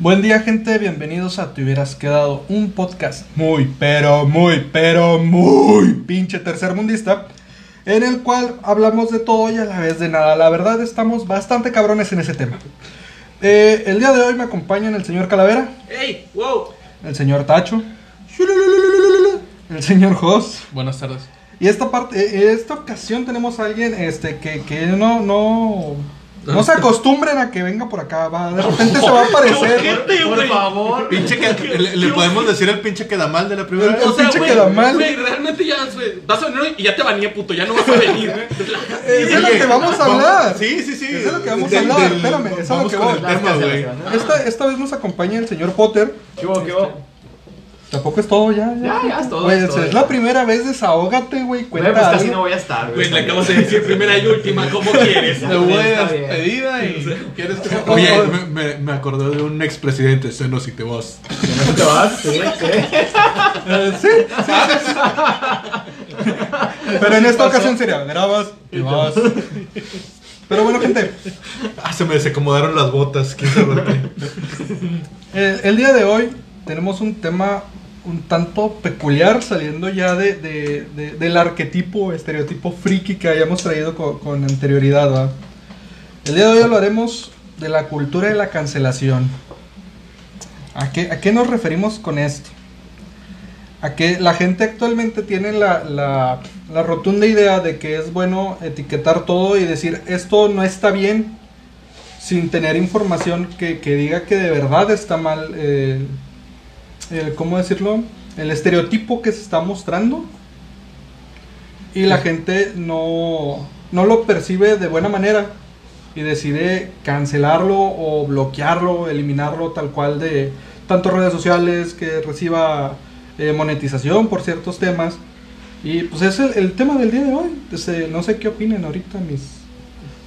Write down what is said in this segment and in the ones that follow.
Buen día gente, bienvenidos a Te hubieras quedado un podcast muy, pero muy, pero muy pinche tercermundista en el cual hablamos de todo y a la vez de nada. La verdad estamos bastante cabrones en ese tema. Eh, el día de hoy me acompañan el señor Calavera, ¡Ey! ¡Wow! el señor Tacho, el señor Jos. Buenas tardes. Y esta parte, eh, esta ocasión tenemos a alguien este que, que no, no, no se acostumbren a que venga por acá, va, de repente se va a aparecer. ¡Ojete, Por favor. Pinche que, le, le podemos decir el pinche quedamal de la primera vez. el pinche güey, queda mal. Güey, realmente ya, vas a venir y ya te baneé, puto, ya no vas a venir. Es de lo que vamos a hablar. Sí, sí, sí. Es de lo que vamos a hablar, del- espérame, es a lo vamos que tema, güey. Esta, esta vez nos acompaña el señor Potter. ¿Qué hubo, qué hubo? Tampoco es todo ya. Ya, ya es todo. Güey, es es, todo. es la primera vez, desahógate, güey. Güey, Cuenta pues casi algo. no voy a estar, güey. Güey, le acabas de decir primera y última, ¿cómo quieres? Te voy a despedida y quieres que se Oye, me, me, me acordó de un expresidente, Senos y te vas. ¿No te vas? Sí, sí. Eh, sí, sí, sí, sí. Pero en esta ocasión sería, grabas y vas. Pero bueno, gente, Ah, se me desacomodaron las botas. ¿Quién sabe por qué? eh, el día de hoy tenemos un tema un tanto peculiar, saliendo ya de, de- de- del arquetipo, estereotipo friki que hayamos traído co- con, anterioridad. El día de hoy hablaremos de la cultura de la cancelación. ¿A qué, a qué nos referimos con esto? A que la gente actualmente tiene la, la, la rotunda idea de que es bueno etiquetar todo y decir esto no está bien sin tener información que, que diga que de verdad está mal eh, el, ¿cómo decirlo? El estereotipo que se está mostrando y la gente no, no lo percibe de buena manera y decide cancelarlo o bloquearlo, eliminarlo tal cual de tanto redes sociales que reciba eh, monetización por ciertos temas. Y pues es el, el tema del día de hoy. Este, no sé qué opinen ahorita mis,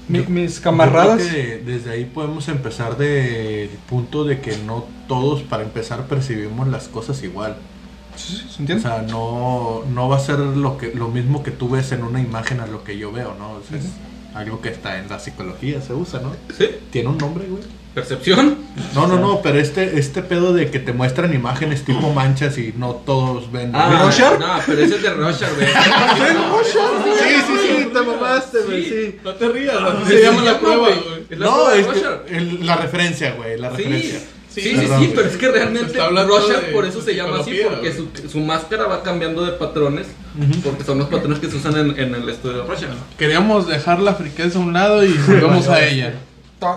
mi- mis camaradas. Yo creo que desde ahí podemos empezar del punto de que no todos, para empezar, percibimos las cosas igual. Sí, sí, ¿se O entiende? sea, no, no va a ser lo que lo mismo que tú ves en una imagen a lo que yo veo, ¿no? O sea, es algo que está en la psicología, se usa, ¿no? ¿Sí? Tiene un nombre, güey. ¿Percepción? No, no, no, pero este, este pedo de que te muestran imágenes tipo manchas y no todos ven. Ah. No, pero ese es de Rorschach, güey. Sí, sí, sí, te mamaste, güey, sí. No te rías, Sí, se llama la prueba, güey. güey. Es la No, prueba de es que el- la referencia, güey, la referencia. Sí, sí, Sí, perdón, pero es que realmente está hablando Rorschach de- por eso se llama así, psicología, porque su, su máscara va cambiando de patrones, porque son los patrones que se usan en, en el estudio de Rorschach. Queríamos dejar la friqueza a un lado y volvemos a ella.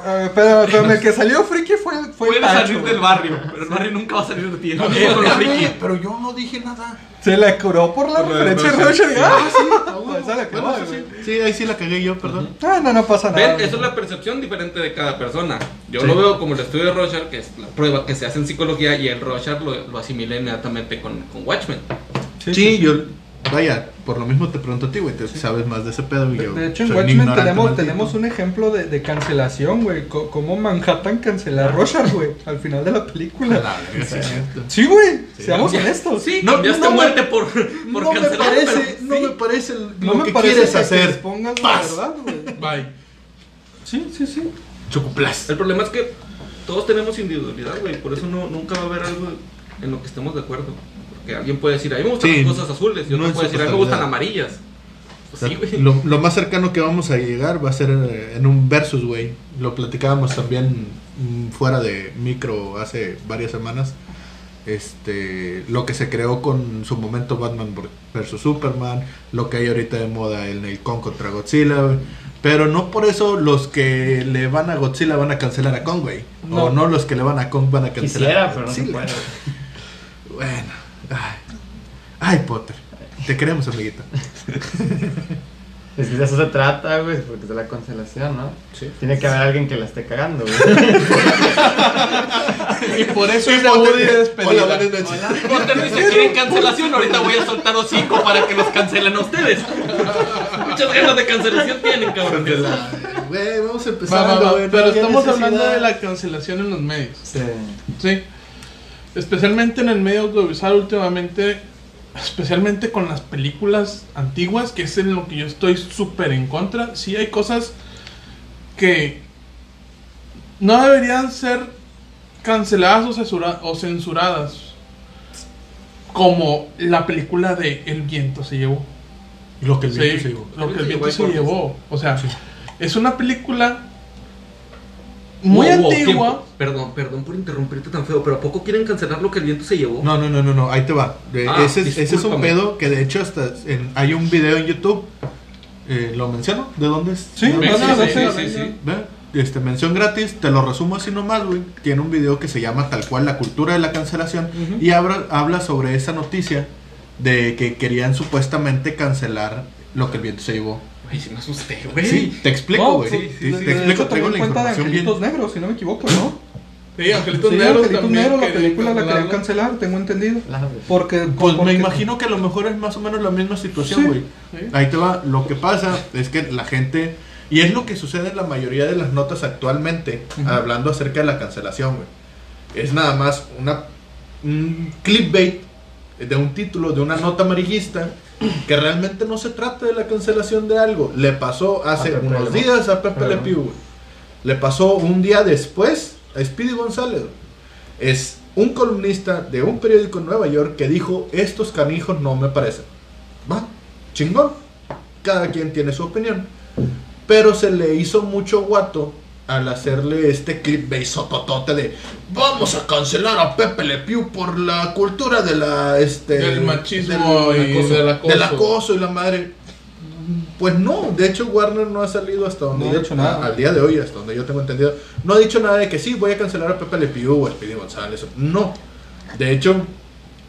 Eh, pero, pero el que salió friki fue, fue Tacho, salir del barrio, pero el barrio nunca va a salir de ti. No, pero yo no dije nada. Se la curó por la referencia de. Rorschach. Ah, sí. Esa la Bueno, eso güey. sí, sí, ahí sí la cagué yo, perdón. Ah, no, no pasa nada. Ven, eso es la percepción diferente de cada persona. Yo Sí. lo veo como el estudio de Rorschach, que es la prueba que se hace en psicología, y el Rorschach lo, lo asimila inmediatamente con, con Watchmen. Sí, yo, vaya, por lo mismo te pregunto a ti, güey, te sabes más de ese pedo y De, yo. de hecho, en Watchmen tenemos, un ejemplo de, de cancelación, güey. Co- Cómo Manhattan cancela a Rorschach, güey, al final de la película. la sí. Sí, güey, seamos Ya- honestos. Sí, No, cambiaste no me- muerte por, por no me parece, pero no sí. me parece No lo me que parece quieres que hacer. pongas la Paz. verdad, güey. Bye. Sí, sí, sí. Chocoplas. El problema es que todos tenemos individualidad, güey. Por eso no, nunca va a haber algo en lo que estemos de acuerdo. Porque alguien puede decir, a mí me gustan Sí, las cosas azules. Y no otro en puede decir, a mí me gustan amarillas. Pues O sí, sea, güey. lo, lo más cercano que vamos a llegar va a ser eh, en un versus, güey. Lo platicábamos también mm, fuera de micro hace varias semanas. Este, lo que se creó con su momento Batman versus Superman, lo que hay ahorita de moda el Neil Kong contra Godzilla, güey. Pero no por eso los que le van a Godzilla van a cancelar a Kong, güey. No. O no los que le van a Kong van a cancelar Quisiera, a pero no se puede. Bueno, ay, ay Potter, te queremos, amiguita. Es que de eso se trata, güey, porque es de la cancelación, ¿no? Sí. Tiene que haber alguien que la esté cagando, güey. Y por eso es la Potter. Woody despedida. Hola, buenas noches. Dice, quieren cancelación, ahorita voy a soltar hocico para que los cancelen a ustedes. Muchas ganas de cancelación tienen, cabrón. Güey, vamos a Va, empezar. va, va, Pero estamos necesidad. hablando de la cancelación en los medios. Sí. Sí. Especialmente en el medio audiovisual últimamente, especialmente con las películas antiguas, que es en lo que yo estoy súper en contra. Sí hay cosas que no deberían ser canceladas o, censura- o censuradas. Como la película de El viento se llevó. Lo que el Sí, viento se llevó. lo que el viento se llevó. O sea, es una película muy Wow, wow, antigua. tiempo. Perdón, perdón por interrumpirte tan feo, pero ¿a poco quieren cancelar lo que el viento se llevó? No, no, no, no, no, ahí te va. Ah, ese, es- ese es un pedo que de hecho hasta en- hay un video en YouTube. Eh, ¿Lo menciono? ¿De dónde es? Sí, ¿De dónde venga, es? sí, sí, sí, Este, mención gratis, te lo resumo así nomás, güey. Tiene un video que se llama tal cual la cultura de la cancelación y habla, habla sobre esa noticia de que querían supuestamente cancelar lo que el viento se llevó. Ay, sí me asusté, güey. Sí, te explico, No, güey. sí, Te- sí, te de explico, traigo la también cuenta de información bien. Angelitos Negros, si no me equivoco, ¿no? Sí, Angelitos Sí, Negros Angelitos también Negros, la película la querían cancelar, tengo entendido. Claro. Porque, Pues me porque- imagino que a lo mejor es más o menos la misma situación, güey. Sí. Ahí te va. Lo que pasa es que la gente. Y es lo que sucede en la mayoría de las notas actualmente, hablando acerca de la cancelación, güey. Es nada más una, un clickbait de un título, de una nota amarillista, que realmente no se trata de la cancelación de algo. Le pasó hace Pepe unos días a Pepe. Le Pew. Le pasó un día después a Speedy González. Es un columnista de un periódico en Nueva York que dijo, estos canijos no me parecen. Va, chingón. Cada quien tiene su opinión. Pero se le hizo mucho guato al hacerle este clip sototote de vamos a cancelar a Pepe Le Pew por la cultura de la este Del machismo y del acoso. del acoso y la madre pues no, de hecho Warner no ha salido hasta donde No ha yo- dicho nada. al día de hoy, hasta donde yo tengo entendido, no ha dicho nada de que sí, voy a cancelar a Pepe Le Pew o a Speedy González. No. De hecho,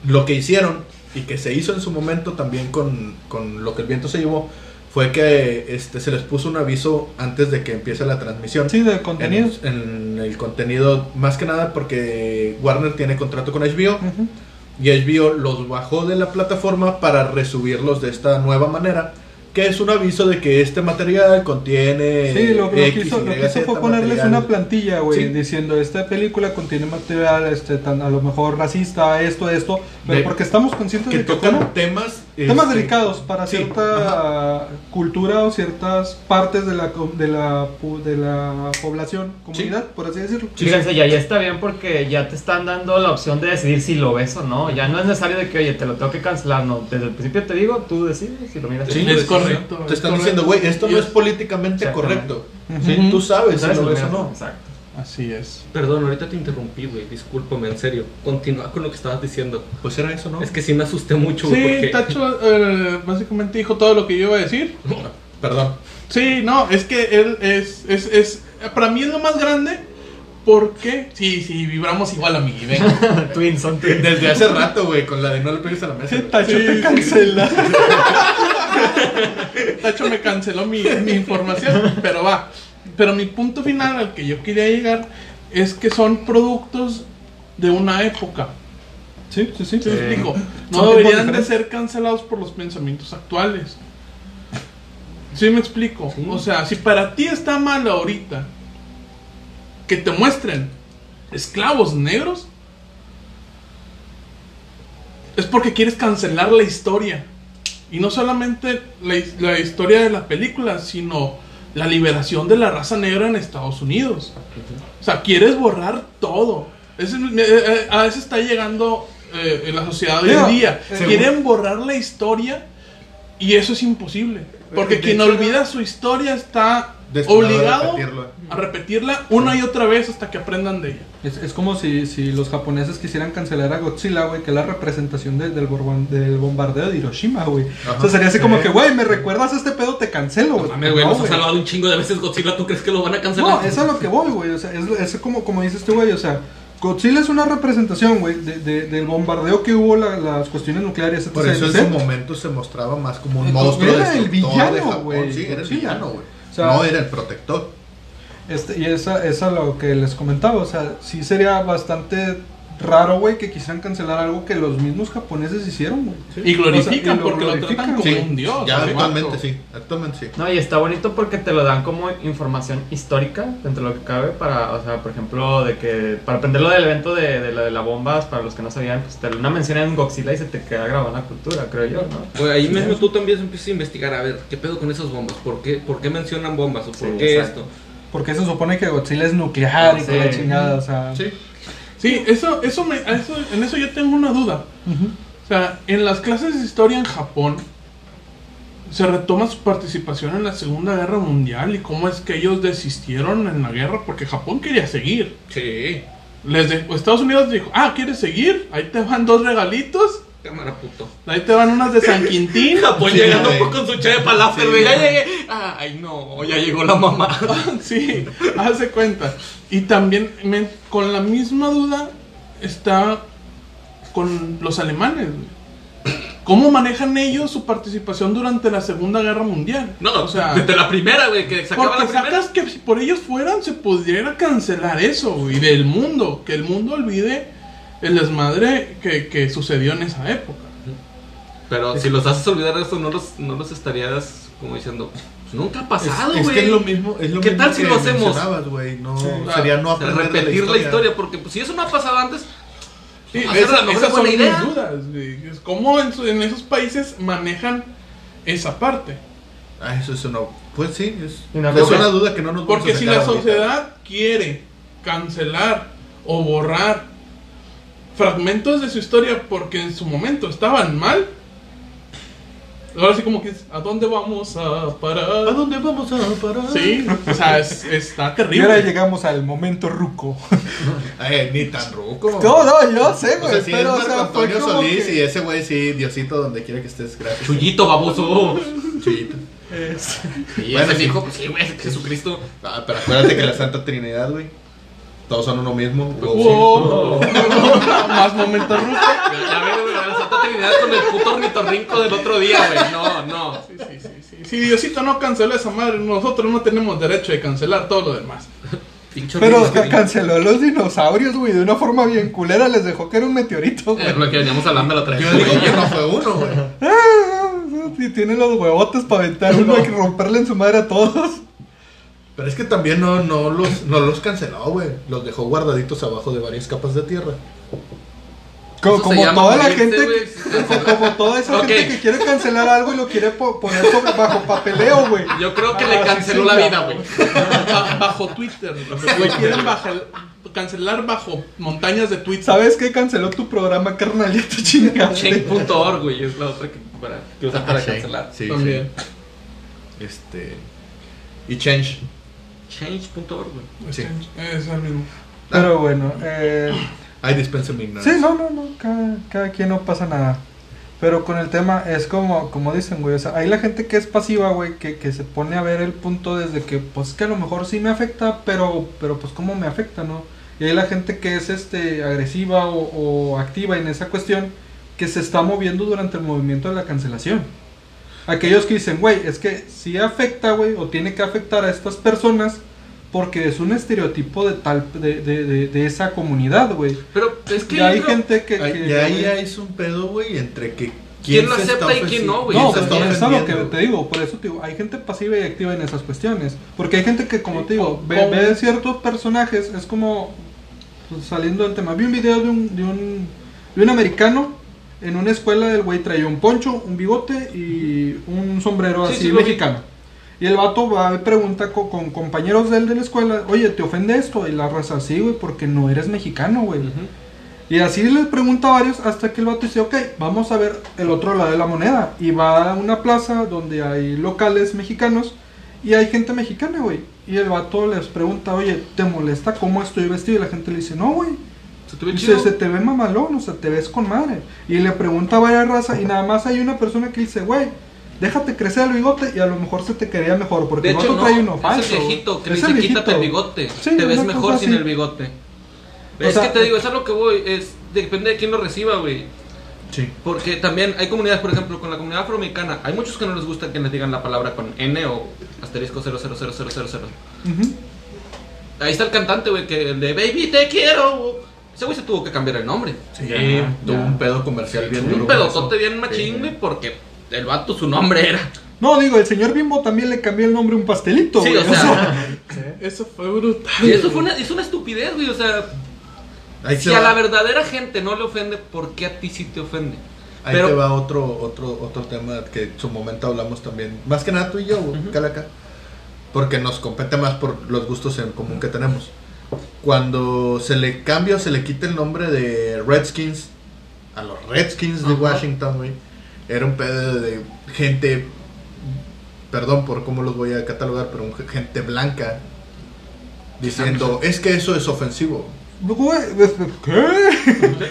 lo que hicieron y que se hizo en su momento también con, con lo que el viento se llevó fue que este se les puso un aviso antes de que empiece la transmisión. Sí, de contenido. En, en el contenido, más que nada porque Warner tiene contrato con HBO y HBO los bajó de la plataforma para resubirlos de esta nueva manera, que es un aviso de que este material contiene Sí, lo, lo que X, hizo, lo que hizo fue ponerles material. una plantilla, güey, Sí. diciendo esta película contiene material, este, tan, a lo mejor racista, esto, esto, pero De- porque estamos conscientes que de que tocan como temas temas este, delicados para sí, cierta cultura o ciertas partes de la com- de la pu- de la población, comunidad, por así decirlo. Fíjense, ya, ya está bien porque ya te están dando la opción de decidir si lo ves o no. Ya no es necesario de que, oye, te lo tengo que cancelar. No, desde el principio te digo, tú decides si lo miras. Sí, es sí, correcto. Te es están diciendo, güey, esto no es- es políticamente correcto. Sí, tú sabes, ¿Sabes? si lo ves o no. Exacto. Así es. Perdón, ahorita te interrumpí, güey. Discúlpame, en serio. Continúa con lo que estabas diciendo. Pues era eso, ¿no? Es que sí me asusté mucho, güey. Sí, porque... Tacho eh, básicamente dijo todo lo que yo iba a decir. Perdón. Sí, no, es que él es, es, es, para mí es lo más grande porque, sí, sí, vibramos igual a mí, venga. twins, son twins. Desde hace rato, güey, con la de no le pegues a la mesa. Sí. Tacho Sí, te sí. cancela. Tacho me canceló mi, mi información, pero va. Pero mi punto final al que yo quería llegar es que son productos de una época. Sí, sí, sí. ¿Sí me Sí. explico? No deberían de ser cancelados por los pensamientos actuales. ¿Sí me explico? Sí. O sea, si para ti está mal ahorita que te muestren esclavos negros, es porque quieres cancelar la historia. Y no solamente la, his- la historia de la película, sino la liberación de la raza negra en Estados Unidos. O sea, quieres borrar todo. Es- eh, eh, a veces está llegando eh, en la sociedad de hoy en día. Quieren borrar la historia y eso es imposible. Porque quien olvida su historia está A obligado repetirlo. a repetirla una y otra vez hasta que aprendan de ella. Es, es como si, si los japoneses quisieran cancelar a Godzilla, güey, que es la representación de- del, del bombardeo de Hiroshima, güey. O sea, sería así como que, güey, me recuerdas a este pedo, te cancelo, No güey. mames, güey, No, nos ha salvado un chingo de veces Godzilla. ¿Tú crees que lo van a cancelar? No, es a lo que voy, güey. O sea, es, es como, como dices tú, güey. O sea, Godzilla es una representación, güey, de, de- del bombardeo que hubo, la- las cuestiones nucleares, etc. Por eso en su momento se mostraba más como un Eh, monstruo era el villano, güey, Sí, era el Godzilla. villano, güey. Sea, no era el protector. Este, y esa es a lo que les comentaba, o sea, sí sería bastante raro, güey, que quisieran cancelar algo que los mismos japoneses hicieron, güey. Y glorifican O sea, y lo porque lo tratan como sí. un dios. Ya actualmente sí, actualmente sí. No, y está bonito porque te lo dan como información histórica dentro de lo que cabe para, o sea, por ejemplo, de que para aprender lo del evento de, de, la, de la bombas, para los que no sabían, pues te una mención en Godzilla y se te queda grabada en la cultura, creo yo, ¿no? Güey, ahí mismo tú también empiezas a investigar, a ver, ¿qué pedo con esas bombas? ¿Por qué, por qué mencionan bombas? ¿O por Sí, qué exacto. esto? Porque se supone que Godzilla es nuclear y Sí. con la chingada, o sea. Sí. Sí, eso, eso, me, eso, en eso yo tengo una duda. O sea, en las clases de historia en Japón se retoma su participación en la Segunda Guerra Mundial y cómo es que ellos desistieron en la guerra porque Japón quería seguir. Sí. Les de- Estados Unidos dijo, ah, ¿quieres seguir? Ahí te van dos regalitos. Cámara puto. Ahí te van unas de San Quintín. Japón Sí, llegando con su chave falafel, güey. Ya llegué. Ay, no, ya llegó la mamá. sí, hace cuenta. Y también me- con la misma duda está con los alemanes. ¿Cómo manejan ellos su participación durante la Segunda Guerra Mundial? No, o sea, desde la primera, güey, que porque la primera. sacas que si por ellos fueran se pudiera cancelar eso, güey, del mundo, que el mundo olvide el desmadre que, que sucedió en esa época. Pero si los haces olvidar de eso, no los, no los estarías como diciendo, nunca ha pasado, güey. es que es lo mismo, es lo ¿Qué mismo tal si que lo hacemos? No, Sí. sería no O sea, aprender de repetir la historia. porque pues, si eso no ha pasado antes, Sí, esa- la esas son buena mis idea. dudas, güey. Es ¿Cómo en, esos países manejan esa parte? Ah, eso es una. Pues sí, es, no, es porque- una duda que no nos vamos Porque si la ahorita. sociedad quiere cancelar o borrar fragmentos de su historia porque en su momento estaban mal, ahora sí como que es, ¿a dónde vamos a ¿A parar? dónde vamos a parar? Sí, o sea, es- está Y ahora terrible. llegamos al momento ruco. Eh, ni tan ruco. No, no, yo sé, O güey. sea, sí, es pero, o Marco sea, fue Antonio Solís que- y ese güey sí, Diosito, donde quiera que estés, gracias. Chuyito, baboso. Chuyito. Es- Y Bueno, ese sí. dijo, pues sí, güey, Jesucristo. Ah, pero acuérdate que la Santa Trinidad, güey. Todos son uno mismo. Wow. Más momentos rucos. Ya veo, güey, la Santa Trinidad con el puto ornitorrinco del otro día, güey. No, no. Sí, sí, sí, sí. Si Diosito no canceló esa madre, nosotros no tenemos derecho de cancelar todo lo demás. Pero ornitorrinco. ca- canceló a los dinosaurios, güey, de una forma bien culera. Les dejó que era un meteorito, güey. Es lo que veníamos hablando la otra vez. Yo digo que no fue uno, güey. Ah, Y tiene los huevotes para aventar uno y romperle en su madre a todos. Pero es que también no, no, los, no los canceló, güey. Los dejó guardaditos abajo de varias capas de tierra. Como, como toda la gente, güey. como, toda esa gente que quiere cancelar algo y lo quiere po- poner sobre, bajo papeleo, güey. Yo creo que Ah, le sí, canceló sí, la vida, güey. Ba- bajo Twitter. Lo quieren bajar- cancelar bajo montañas de tweets. ¿Sabes qué? Canceló tu programa, carnal, ya te chingaste. Change.org, güey, es la otra que, para, que usan para Ah, sí, cancelar. Sí, También. sí. Este. Y Change. Change.org, güey. Sí. Es el mismo. Pero bueno, eh, Ay, dispensa mi ignorancia. sí, no, no, no, cada, cada quien no pasa nada. Pero con el tema es como, como dicen, güey, o sea, hay la gente que es pasiva, güey, que, que se pone a ver el punto desde que, pues, que a lo mejor sí me afecta, pero, pero pues, ¿cómo me afecta, no? Y hay la gente que es, este, agresiva o, o activa en esa cuestión, que se está moviendo durante el movimiento de la cancelación. Aquellos que dicen, güey, es que sí afecta, güey, o tiene que afectar a estas personas, porque es un estereotipo de tal, de, de, de, de esa comunidad, güey. Pero es que. Y hay creo- gente que... Que- y ahí ya es un pedo, güey, entre que. ¿Quién lo se está acepta y quién no, güey? No, pues es lo que te digo, por eso te digo, hay gente pasiva y activa en esas cuestiones. Porque hay gente que, como te digo, ve ciertos personajes, es como pues, saliendo del tema. Vi un video de un, de un, de un americano en una escuela, el güey traía un poncho, un bigote y un sombrero Sí, así sí, mexicano. Y el vato va y pregunta co- con, compañeros de él de la escuela, oye, ¿te ofende esto? Y la raza, sí, güey, porque no eres mexicano, güey. Ujú. Y así les pregunta a varios hasta que el vato dice, ok, vamos a ver el otro lado de la moneda. Y va a una plaza donde hay locales mexicanos y hay gente mexicana, güey. Y el vato les pregunta, oye, ¿te molesta cómo estoy vestido? Y la gente le dice, no, güey. ¿Se te ve Dice, se te ve mamalón, o sea, te ves con madre. Y le pregunta a varias razas y nada más hay una persona que dice, güey, déjate crecer el bigote y a lo mejor se te quedaría mejor. Porque De hecho, no, trae uno es falso. el viejito que Es dice el quítate el bigote. Sí, te ves mejor sin el bigote. O es sea, que te digo, es a lo que voy. Es, depende de quién lo reciba, güey. Sí. Porque también hay comunidades, por ejemplo, con la comunidad afroamericana, hay muchos que no les gusta que les digan la palabra con N o asterisco 00000. Ujú. Ahí está el cantante, güey, que el de Baby te quiero. Ese güey se tuvo que cambiar el nombre. Sí, Ya, tuvo ya. un pedo comercial bien duro. Un con pedotote eso. bien machín, güey, porque el vato su nombre era. No, digo, el señor Bimbo también le cambió el nombre a un pastelito, Sí, güey. o sea, Eso fue brutal. y eso fue una, es una estupidez, güey. O sea, Ahí, si te a la verdadera gente no le ofende, ¿por qué a ti sí te ofende? ahí Pero- te va otro, otro, otro tema que en su momento hablamos también. Más que nada tú y yo, Ujú. Calaca. Porque nos compete más por los gustos en común que tenemos. Cuando se le cambia o se le quita el nombre de Redskins a los Redskins de. Washington, güey, era un pedo de gente, perdón por cómo los voy a catalogar, pero un- gente blanca diciendo, es que eso es ofensivo. Güey, es- ¿Qué?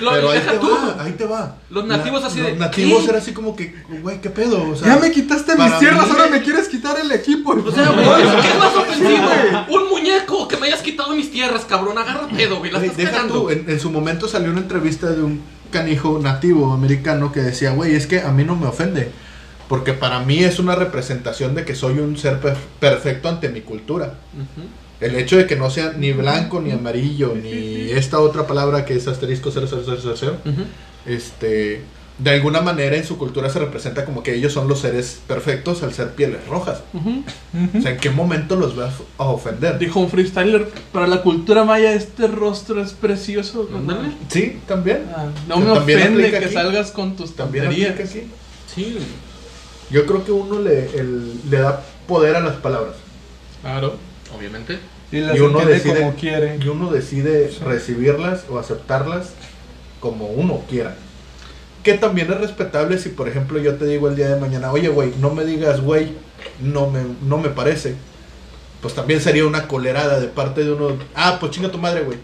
Lo- pero ahí deja te tú. va, ahí te va. Los nativos así de, Los nativos ¿qué? era así como que, güey, ¿qué pedo? O sea, Ya me quitaste mis tierras, mí- ahora me quieres quitar el equipo. O sea, güey, ¿qué más ofensivo? Un muñeco que me hayas quitado mis tierras, cabrón. Agarra pedo, güey. La estás deja cagando. tú, en, en su momento salió una entrevista de un canijo nativo americano que decía, güey, es que a mí no me ofende, porque para mí es una representación de que soy un ser per- perfecto ante mi cultura. Ujú. El hecho de que no sea ni blanco, ni amarillo, ni esta otra palabra que es asterisco 0000, Ujú. este, de alguna manera en su cultura se representa como que ellos son los seres perfectos al ser pieles rojas. Ujú. O sea, ¿en qué momento los vas a ofender? Dijo un freestyler, para la cultura maya este rostro es precioso. Sí, también. Ah, no me También ofende que aquí. salgas con tus También aquí. Sí. Yo creo que uno le, el- le da poder a las palabras. Claro. Obviamente. Y las Y uno decide, como quiere. y uno decide Sí. recibirlas o aceptarlas como uno quiera. Que también es respetable si, por ejemplo, yo te digo el día de mañana, oye, güey, no me digas, güey, no me, no me parece. Pues también sería una colerada de parte de uno. Ah, pues chinga tu madre, güey.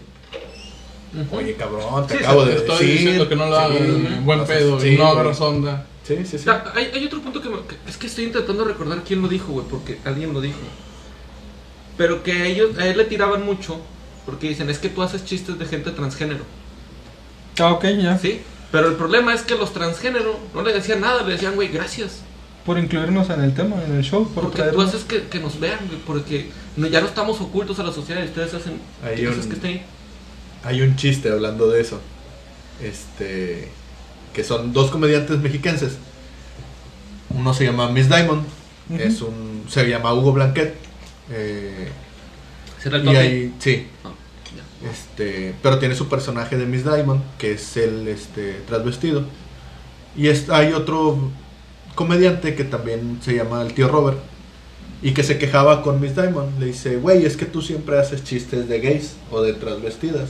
Oye, cabrón, te Sí, acabo de estoy decir. diciendo que no lo hagas, Sí, buen o sea, pedo, sí, no agarras onda. Sí, sí, sí. Ya, hay, hay otro punto que, me- que- es que estoy intentando recordar quién lo dijo, güey, porque alguien lo dijo. Pero que ellos, a él le tiraban mucho, porque dicen, es que tú haces chistes de gente transgénero, Ah, ok, ya. ¿sí? Pero el problema es que los transgénero no le decían nada, le decían, güey, gracias. Por incluirnos en el tema, en el show. Por Porque tú haces que, que nos vean, güey, porque no- ya no estamos ocultos a la sociedad y ustedes hacen Hay un- que estén ahí. Hay un chiste hablando de eso. Este. Que son dos comediantes mexicanos. Uno se llama Miss Diamond. Es un. Se llama Hugo Blanquet. Eh, ¿Será el y. Sí. Ah. Este. Pero tiene su personaje de Miss Diamond. Que es el este. transvestido. Y es, hay otro comediante que también se llama el tío Robert. Y que se quejaba con Miss Diamond. Le dice, güey, es que tú siempre haces chistes de gays o de transvestidas.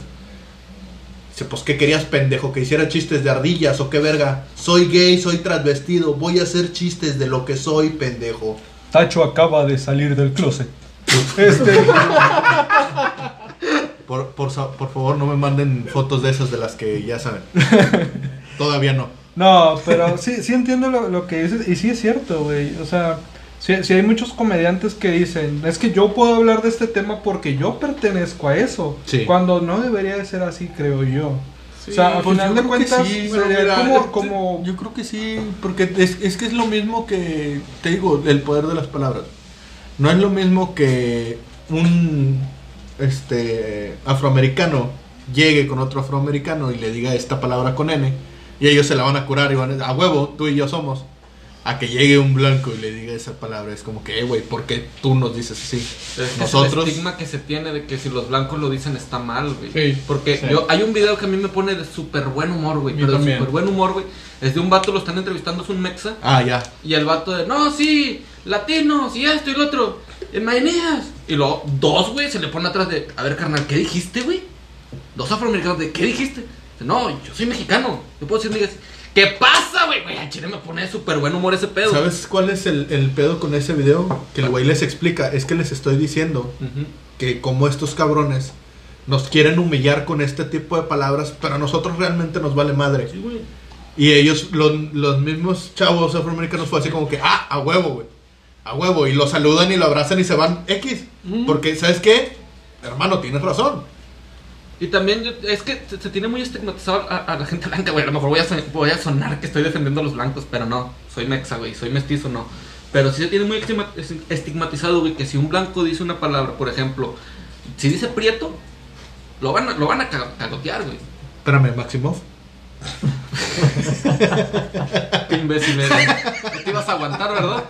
Dice, pues ¿qué querías, pendejo? Que hiciera chistes de ardillas o qué verga. Soy gay, soy transvestido. Voy a hacer chistes de lo que soy, pendejo. Tacho acaba de salir del closet. Este. Por, por, por favor, no me manden fotos de esas de las que ya saben. Todavía no. No, pero sí, sí entiendo lo, lo que dices. Y sí es cierto, güey. O sea, sí, sí hay muchos comediantes que dicen, es que yo puedo hablar de este tema porque yo pertenezco a eso. Sí. Cuando no debería de ser así, creo yo. o sea, al Pues final yo de creo que cuentas, mira, como, como... Yo creo que sí, porque es, es que es lo mismo que, te digo, el poder de las palabras. No es lo mismo que un este afroamericano llegue con otro afroamericano y le diga esta palabra con N y ellos se la van a curar y van a a huevo, tú y yo somos. A que llegue un blanco y le diga esa palabra, es como que, eh, güey, ¿por qué tú nos dices así? Es Nosotros- el estigma que se tiene de que si los blancos lo dicen está mal, güey. Sí, Porque sí. yo hay un video que a mí me pone de súper buen humor, güey. Pero de súper buen humor, güey. Es de un vato, lo están entrevistando, es un mexa. Ah, ya. Y el vato de, no, sí, latinos y esto y lo otro. En Maeneas. Y luego, dos, güey, se le pone atrás de, a ver, carnal, ¿qué dijiste, güey? Dos afroamericanos, de, ¿qué dijiste? No, yo soy mexicano. Yo puedo decir, digas, ¿qué pasa, güey? Güey, a Chile me pone súper buen humor ese pedo. ¿Sabes cuál es el, el pedo con ese video? Que el güey les explica, es que les estoy diciendo que como estos cabrones nos quieren humillar con este tipo de palabras, pero a nosotros realmente nos vale madre. Sí, güey. Y ellos, los, los mismos chavos afroamericanos, fue así como que, ah, a huevo, güey. A huevo. Y lo saludan y lo abrazan y se van X. Porque, ¿sabes qué? Hermano, tienes razón. Y también yo- es que se, tiene muy estigmatizado a, a la gente blanca, güey. A lo mejor voy a, son- voy a sonar que estoy defendiendo a los blancos, pero no. Soy mexa, güey. Soy mestizo, no. Pero sí se tiene muy estigma- es- estigmatizado, güey, que si un blanco dice una palabra, por ejemplo, si dice prieto, lo van a, lo van a ca- cagotear, güey. Espérame, Maximov. Qué imbécil eres. Te ibas a aguantar, ¿verdad?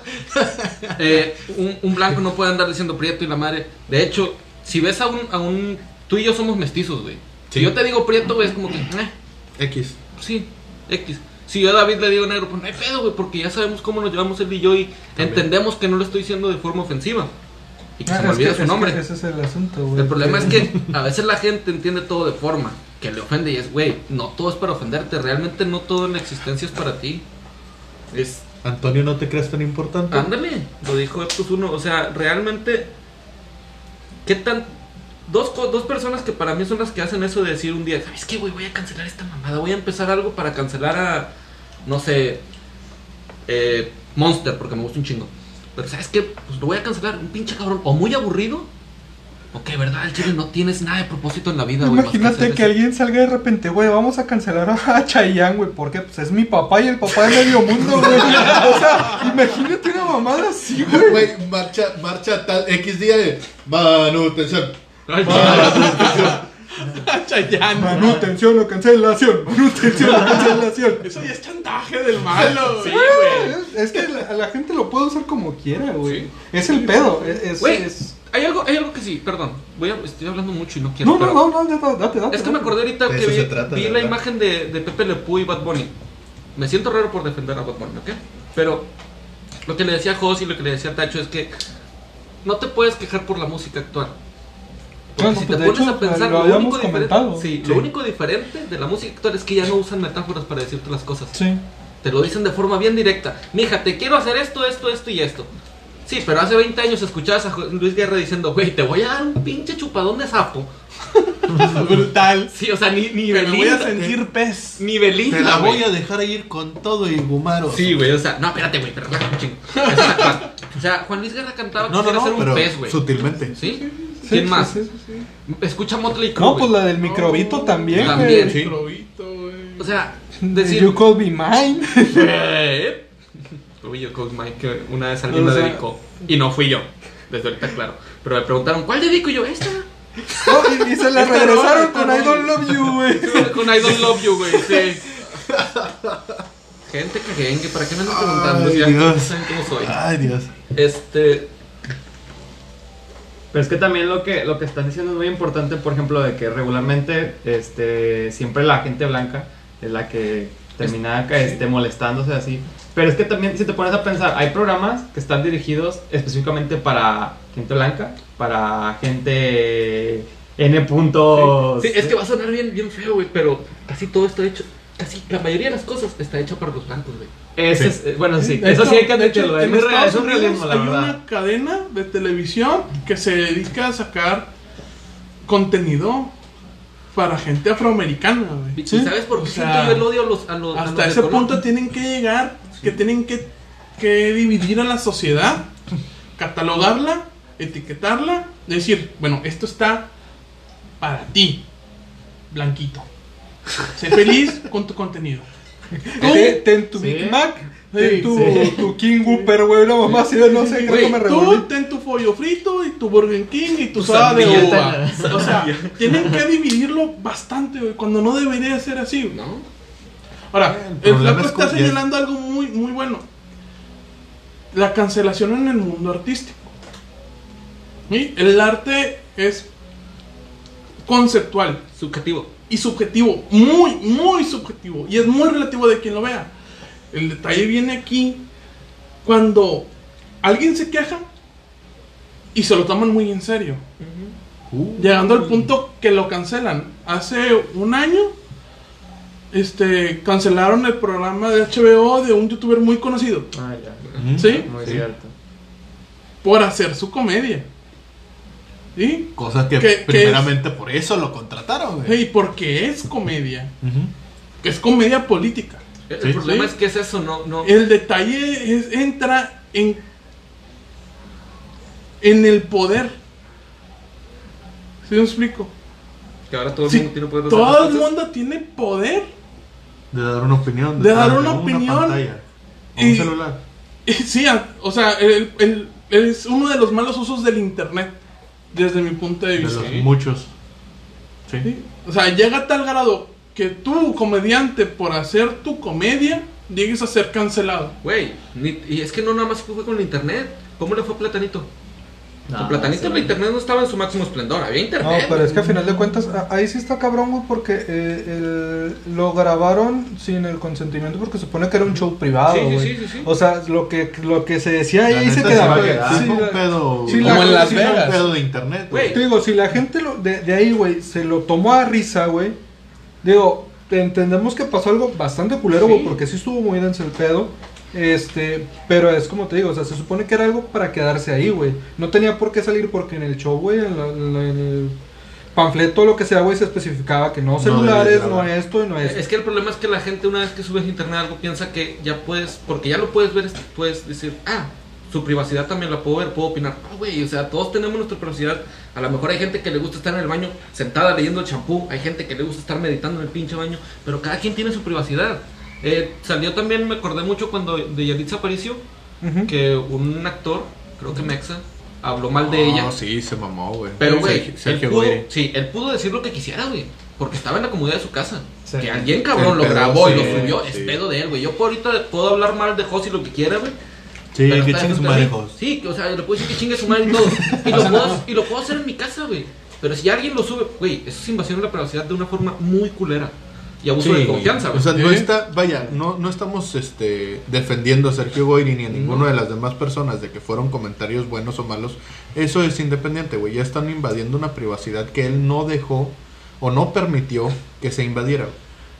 Eh, un, un blanco no puede andar diciendo prieto y la madre. De hecho, si ves a un, a un... Tú y yo somos mestizos, güey. Si Sí. yo te digo prieto, güey, es como que... eh, X. Sí, X. Si yo a David le digo negro, pues no hay pedo, güey, porque ya sabemos cómo nos llevamos él y yo y entendemos que no lo estoy diciendo de forma ofensiva. y que Ah, se me olvida que- su es que nombre. Ese es el asunto, güey. El problema es que a veces la gente entiende todo de forma que le ofende y es, güey, no todo es para ofenderte, realmente no todo en la existencia es para ti. Es, Antonio, ¿no te crees tan importante? ándale, lo dijo Eptus 1, o sea, realmente, ¿qué tan... Dos, dos personas que para mí son las que hacen eso de decir un día, ¿sabes qué, güey? Voy a cancelar esta mamada, voy a empezar algo para cancelar a, no sé, eh, Monster, porque me gusta un chingo. Pero ¿sabes qué? Pues lo voy a cancelar, un pinche cabrón, o muy aburrido, o que, ¿verdad? El chile no tienes nada de propósito en la vida, güey. que Imagínate que alguien salga de repente, güey, vamos a cancelar a Chayanne, güey, porque pues es mi papá y el papá de medio mundo, güey. O sea, imagínate una mamada así, güey. Güey, marcha, marcha tal X día de manutención. Manutención. Chayanne. Manutención o cancelación, manutención o cancelación. Eso ya es chantaje del malo. Sí, güey. güey. Es, es que la, la gente lo puede usar como quiera, güey. Es el pedo. Es, es- Güey, es- hay algo, hay algo que sí, perdón. Voy a, estoy hablando mucho y no quiero. No, no, pero- no, no, date, date, date. Es que me acordé ahorita que vi, se trata, vi la verdad. imagen de, de Pepe Le Pew y Bad Bunny. Me siento raro por defender a Bad Bunny, ¿ok? Pero lo que le decía Jos y lo que le decía Tacho es que no te puedes quejar por la música actual. Porque si pues, te pones hecho, a pensar, lo lo, habíamos único diferente, comentado. sí, Sí. lo único diferente de la música actual es que ya no usan metáforas para decirte las cosas. Sí. Te lo dicen de forma bien directa. Mija, te quiero hacer esto, esto, esto y esto. Sí, pero hace 20 años escuchabas a Luis Guerra diciendo, güey, te voy a dar un pinche chupadón de sapo. Brutal. Sí, o sea, ni, ni Que me voy a Belinda. sentir pez. Ni Belinda. Te la voy a dejar ir con todo y gumaros. Sí, güey, o sea, no, espérate, güey, pero relájate un chingo. O sea, Juan Luis Guerra cantaba que No, no, quisiera no, ser un pero pez, güey. sutilmente. ¿Sí? Sí, ¿Quién sí, más? sí, sí, sí. Escucha Motley Crue. No, pues la del microbito también, También. güey. Sí. Microbito, güey. O sea, Decir, decir. you could be mine. Uy, yo con Mike, que una vez alguien O me sea- dedicó. Y no fui yo. Desde ahorita, claro. Pero me preguntaron, ¿cuál dedico yo? Esta. Oh, y, y se la Esta regresaron rola, con I don't love you, güey. Con I don't love you, güey, sí. Gente caguengue, ¿para qué me andan preguntando? Ay, Ya Dios. saben cómo soy. Ay, Dios. Este. Pero es que también lo que, lo que estás diciendo es muy importante, por ejemplo, de que regularmente este, siempre la gente blanca es la que termina este, molestándose así. Pero es que también, si te pones a pensar, hay programas que están dirigidos específicamente para gente blanca, para gente N puntos. Sí, es que va a sonar bien, bien feo, güey, pero casi todo está hecho. Casi la mayoría de las cosas está hecha para los blancos, güey. Ese es- eh, bueno, sí, eso hecho- sí hay que admitirlo. Es, es un realismo, la hay verdad. una cadena de televisión que se dedica a sacar contenido para gente afroamericana, güey. ¿Y Sí, ¿Sabes por o qué sea, siento yo el odio a los. A los a los Hasta ese color? punto tienen que llegar, que tienen que, que dividir a la sociedad, catalogarla, etiquetarla, decir, bueno, esto está para ti, blanquito. Sé feliz con tu contenido. Ten, ten tu Sí. Big Mac, ten tu, sí. tu King Whooper, güey, una mamá así de no sé, que me tú ten tu pollo frito y tu Burger King y tu Tu soda de uva. O sea, tienen que dividirlo bastante, güey, cuando no debería ser así. ¿No? Ahora, El flaco es está señalando algo muy, muy bueno. La cancelación en el mundo artístico. ¿Sí? El arte es conceptual Subjetivo. y subjetivo, muy, muy subjetivo. Y es muy relativo de quien lo vea. El detalle viene aquí cuando alguien se queja y se lo toman muy en serio. Uh, Llegando al punto que lo cancelan. Hace un año, este, cancelaron el programa de HBO de un youtuber muy conocido. Ah, ya. ¿Sí? Muy Sí. cierto. Por hacer su comedia. ¿Sí? Cosa que, Que- que primeramente por eso lo contrataron, güey. Y porque es comedia. Que es comedia política. El Sí, problema sí. es que es eso, no. no El detalle es, entra en, en el poder. ¿Sí me explico? que ahora todo el Sí, mundo tiene poder todo el mundo tiene poder. De dar una opinión. De dar ah, una opinión. pantalla. Y- un celular. Sí, a- o sea, el- el- es uno de los malos usos del internet, desde mi punto de De vista. los muchos. Sí. ¿sí? O sea, llega a tal grado que tú, comediante, por hacer tu comedia, llegues a ser cancelado. Güey, y es que no nada más fue con el internet. ¿Cómo le fue a Platanito? No, Platanito el internet no estaba en su máximo esplendor, había No, internet. pero es que a final de cuentas, ahí sí está cabrón, güey, porque eh, el- lo grabaron sin el consentimiento porque supone que era un show privado, Sí, sí, güey. sí, sí, sí. O sea, lo que, lo que se decía ahí se quedaba. se quedar. Sí, un pedo. sí, Como la- en Las sí, Fue Vegas. un pedo de internet, güey. Te digo, si la gente lo- de, de ahí, güey, se lo tomó a risa, güey. Digo, te- entendemos que pasó algo bastante culero, güey, Sí. porque sí estuvo muy denso el pedo. Este, pero es como te digo, o sea, se supone que era algo para quedarse ahí, güey. No tenía por qué salir porque en el show, güey, en, la- en el panfleto, lo que sea, güey, se especificaba que no celulares, no, grabar. esto y no esto. Es que el problema es que la gente una vez que subes a internet algo piensa que ya puedes, porque ya lo puedes ver, es- puedes decir, ah, su privacidad también la puedo ver, puedo opinar. Ah, güey, o sea, todos tenemos nuestra privacidad. A lo mejor hay gente que le gusta estar en el baño sentada leyendo el champú, hay gente que le gusta estar meditando en el pinche baño, pero cada quien tiene su privacidad. Eh, salió también, me acordé mucho cuando de Yalitza Aparicio, Ujú. que un actor, creo que Mexa, habló mal de No, ella. sí, se mamó, güey. Pero, güey, él pudo, sí, él pudo decir lo que quisiera, güey. Porque estaba en la comodidad de su casa. Sí. Que alguien cabrón lo grabó y sí, lo subió. sí. Es pedo de él, güey. Yo por ahorita puedo hablar mal de Josi lo que quiera, güey. Sí, pero que chingue su madre. Jos. Sí, o sea, le puedo decir que chingue su madre y todo. Y lo, puedo, y lo puedo hacer en mi casa, güey. Pero si alguien lo sube, güey, eso es invasión de la privacidad de una forma muy culera. Y abuso de confianza, O güey. sea, no está, vaya, no, no estamos este, defendiendo a Sergio Goyri ni a ninguna de las demás personas de que fueron comentarios buenos o malos. Eso es independiente, güey. Ya están invadiendo una privacidad que él no dejó o no permitió que se invadiera.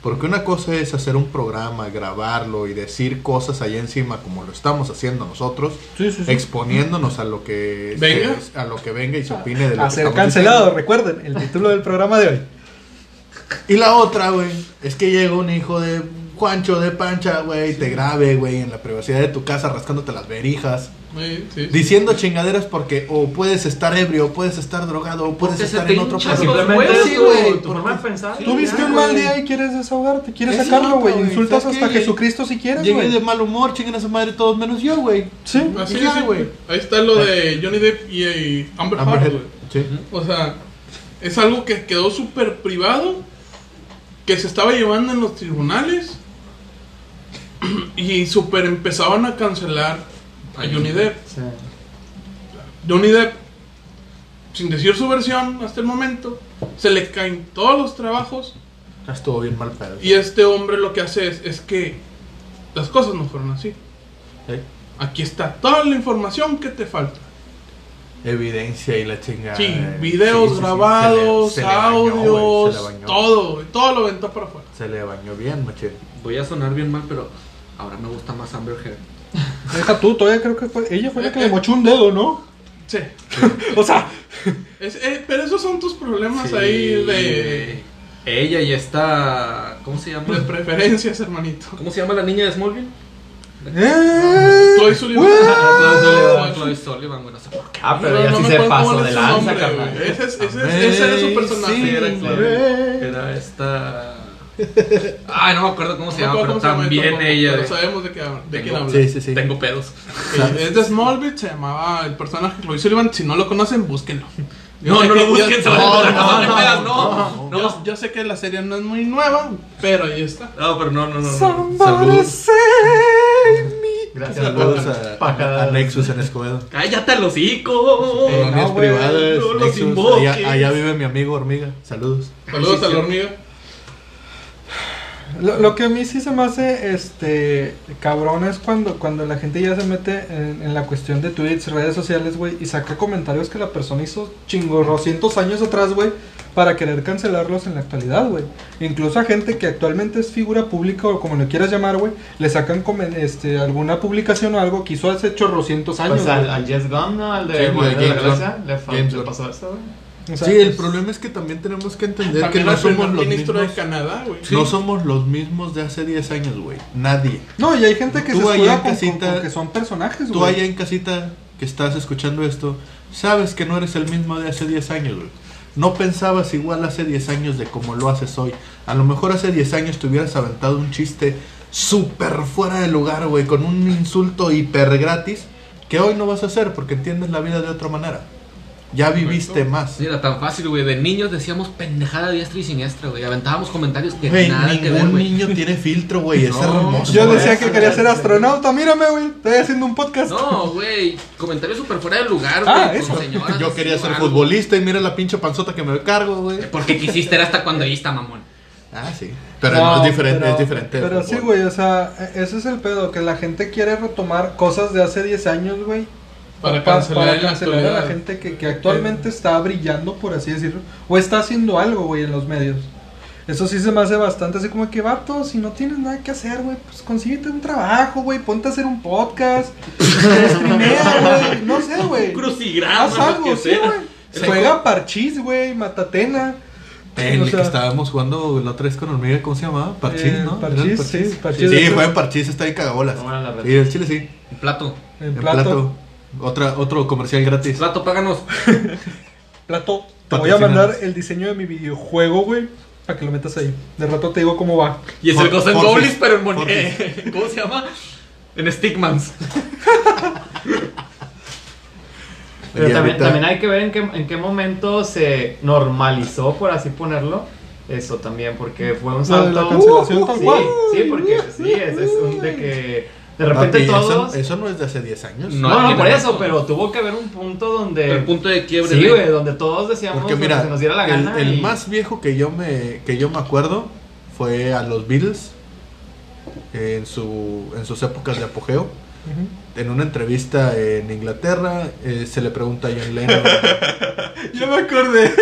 Porque una cosa es hacer un programa, grabarlo y decir cosas allá encima como lo estamos haciendo nosotros, Sí, sí, sí. exponiéndonos a lo que Venga. se- a lo que venga y se opine de lo A que ser estamos cancelado, diciendo. recuerden, el título del programa de hoy. Y la otra, güey, es que llega un hijo de Juancho de Pancha, güey, y te grabe, güey, en la privacidad de tu casa rascándote las verijas, Sí, sí. diciendo chingaderas porque o puedes estar ebrio, o puedes estar drogado, o puedes Porque estar en otro simplemente es sí, güey, tu forma de pensar. Tú viste un mal día y quieres desahogarte, quieres sacarlo, güey. Insultas ¿Sabes hasta? Jesucristo si quieres, Llegué güey. de mal humor, chinguen a su madre todos menos yo, güey. Sí. Así es, sí, güey. Ahí está lo de Johnny Depp y, y Amber Amber Heard, Heard. güey. Sí. O sea, es algo que quedó súper privado, que se estaba llevando en los tribunales y súper empezaban a cancelar a Johnny Depp. Sí. Johnny Depp, sin decir su versión hasta el momento, se le caen todos los trabajos Ya estuvo bien mal pedo. y este hombre lo que hace es, es que las cosas no fueron así. ¿Eh? Aquí está toda la información que te falta. Evidencia y la chingada. Sí, Eh, videos sí, sí, sí. grabados, Se le- se le bañó, güey, audios, bañó. todo, todo lo aventó para afuera. Se le bañó bien, machín. Voy a sonar bien mal, pero ahora me gusta más Amber Heard. Deja tú, todavía creo que fue. Ella fue la que le mochó un dedo, ¿no? Sí. O sea, Es- eh, pero esos son tus problemas Sí, ahí de. Ella y esta. ¿Cómo se llama? de preferencias, hermanito. ¿Cómo se llama la niña de Smallville? ¡Eh! Chloe Sullivan. Ah, Chloe Sullivan, qué. Ah, pero ya no sí se pasó de es su lanza, nombre, carnal. Ese, es- ese, es- ese era su personaje. Sí, era, esta. Ay, no me acuerdo cómo se llama, pero llama también ella. Pero sabemos de, qué, de quién habla. Sí, sí, sí. Tengo pedos. Es de Smallville, se llamaba el personaje Chloe Sullivan. Si no lo conocen, búsquenlo. No, no lo busquen, se no, no, no, no. no. Yo, sé que la serie no es muy nueva, pero ahí está. No, pero no, no, no. no. Somebody. Gracias, Saludos a, Nexus en Escobedo. Cállate el hocico. Eh, no, privadas, no Nexus. Allá, allá vive mi amigo Hormiga. Saludos. Saludos sí, a la sí. hormiga. Lo, lo que a mí sí se me hace este cabrón es cuando, cuando la gente ya se mete en, en la cuestión de tweets, redes sociales, güey, y saca comentarios que la persona hizo chingorrocientos años atrás, güey, para querer cancelarlos en la actualidad, güey. Incluso a gente que actualmente es figura pública o como le quieras llamar, güey, le sacan comen- este, alguna publicación o algo que hizo hace chorrocientos años. Pues al, al Jess Gunn, ¿no? Al de Sí, de Gunn. le, le pasó eso, güey. O sea, Sí, el problema es que también tenemos que entender que no somos los mismos. de Canadá, güey. No somos los mismos de hace 10 años, güey. Nadie. No, y hay gente que Tú se allá en con, casita- con que son personajes, Tú güey. allá en casita que estás escuchando esto, sabes que no eres el mismo de hace 10 años, güey. No pensabas igual hace 10 años de como lo haces hoy. A lo mejor hace 10 años te hubieras aventado un chiste súper fuera de lugar, güey, con un insulto hiper gratis, que hoy no vas a hacer porque entiendes la vida de otra manera. Ya viviste más. Sí, era tan fácil, güey. De niños decíamos pendejada diestra y siniestra, güey. Aventábamos comentarios que Güey, nada que ver, ningún güey. niño tiene filtro, güey. Es No. hermoso. Yo decía que quería ser astronauta, mírame, güey. Estoy haciendo un podcast. No, güey. Comentarios súper fuera de lugar, güey. Ah, eso. Yo quería ser algo. futbolista y mira la pinche panzota que me cargo, güey. Porque quisiste, era hasta cuando ahí está, mamón. Ah, sí. Pero no, es diferente, pero- es diferente. Pero sí, güey, o sea, e- ese es el pedo, que la gente quiere retomar cosas de hace 10 años, güey. Para pa- cancelar para en la cancelar a la gente que, que actualmente está brillando, por así decirlo, o está haciendo algo, güey, en los medios. Eso sí se me hace bastante así como que, vato, si no tienes nada que hacer, güey, pues consíguete un trabajo, güey, ponte a hacer un podcast, streamea, güey, no sé, güey. Crucigrama, Haz algo, que sí, güey. Juega parchís, güey, matatena. El o sea- que estábamos jugando la otra vez con hormiga, ¿cómo se llamaba? Parchís, Eh, ¿no? Parchís, ¿Era el sí, Parchís. Sí, juega Parchís, está ahí cagabolas. No. Sí, el chile sí. Un plato. En En plato. plato. Otra, otro comercial gratis. Plato, páganos. Plato, te voy a mandar el diseño de mi videojuego, güey, para que lo metas ahí. De rato te digo cómo va. Y es For- el and Forfis. Goblins, pero en mon- eh, ¿Cómo se llama? En Stickmans. Pero también, también hay que ver en qué, en qué momento se normalizó, por así ponerlo, eso también, porque fue un de la salto... cancelación tal sí, sí, porque sí, es, es un de que de repente Papi, todos... Eso, no es de hace 10 años. No, No, por eso, pero tuvo que haber un punto donde... El punto de quiebre. Sí, güey, donde todos decíamos Porque que se nos diera la el, gana. el y- más viejo que yo me que yo me acuerdo fue a los Beatles en su en sus épocas de apogeo. En una entrevista en Inglaterra eh, se le pregunta a John Lennon, Ya me acordé.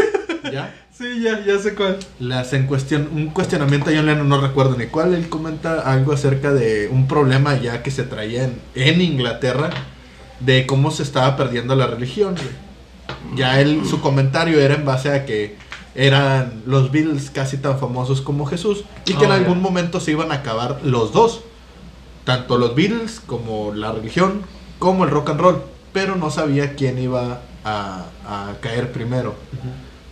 ¿ya? Sí, ya, ya sé cuál. Le hacen cuestión, un cuestionamiento a John Lennon, no recuerdo ni cuál, él comenta algo acerca de un problema ya que se traía en, en Inglaterra de cómo se estaba perdiendo la religión. güey. Ya él, su comentario era en base a que eran los Beatles casi tan famosos como Jesús y que Oh, en algún ya. momento se iban a acabar los dos, tanto los Beatles como la religión, como el rock and roll, pero no sabía quién iba a, a caer primero.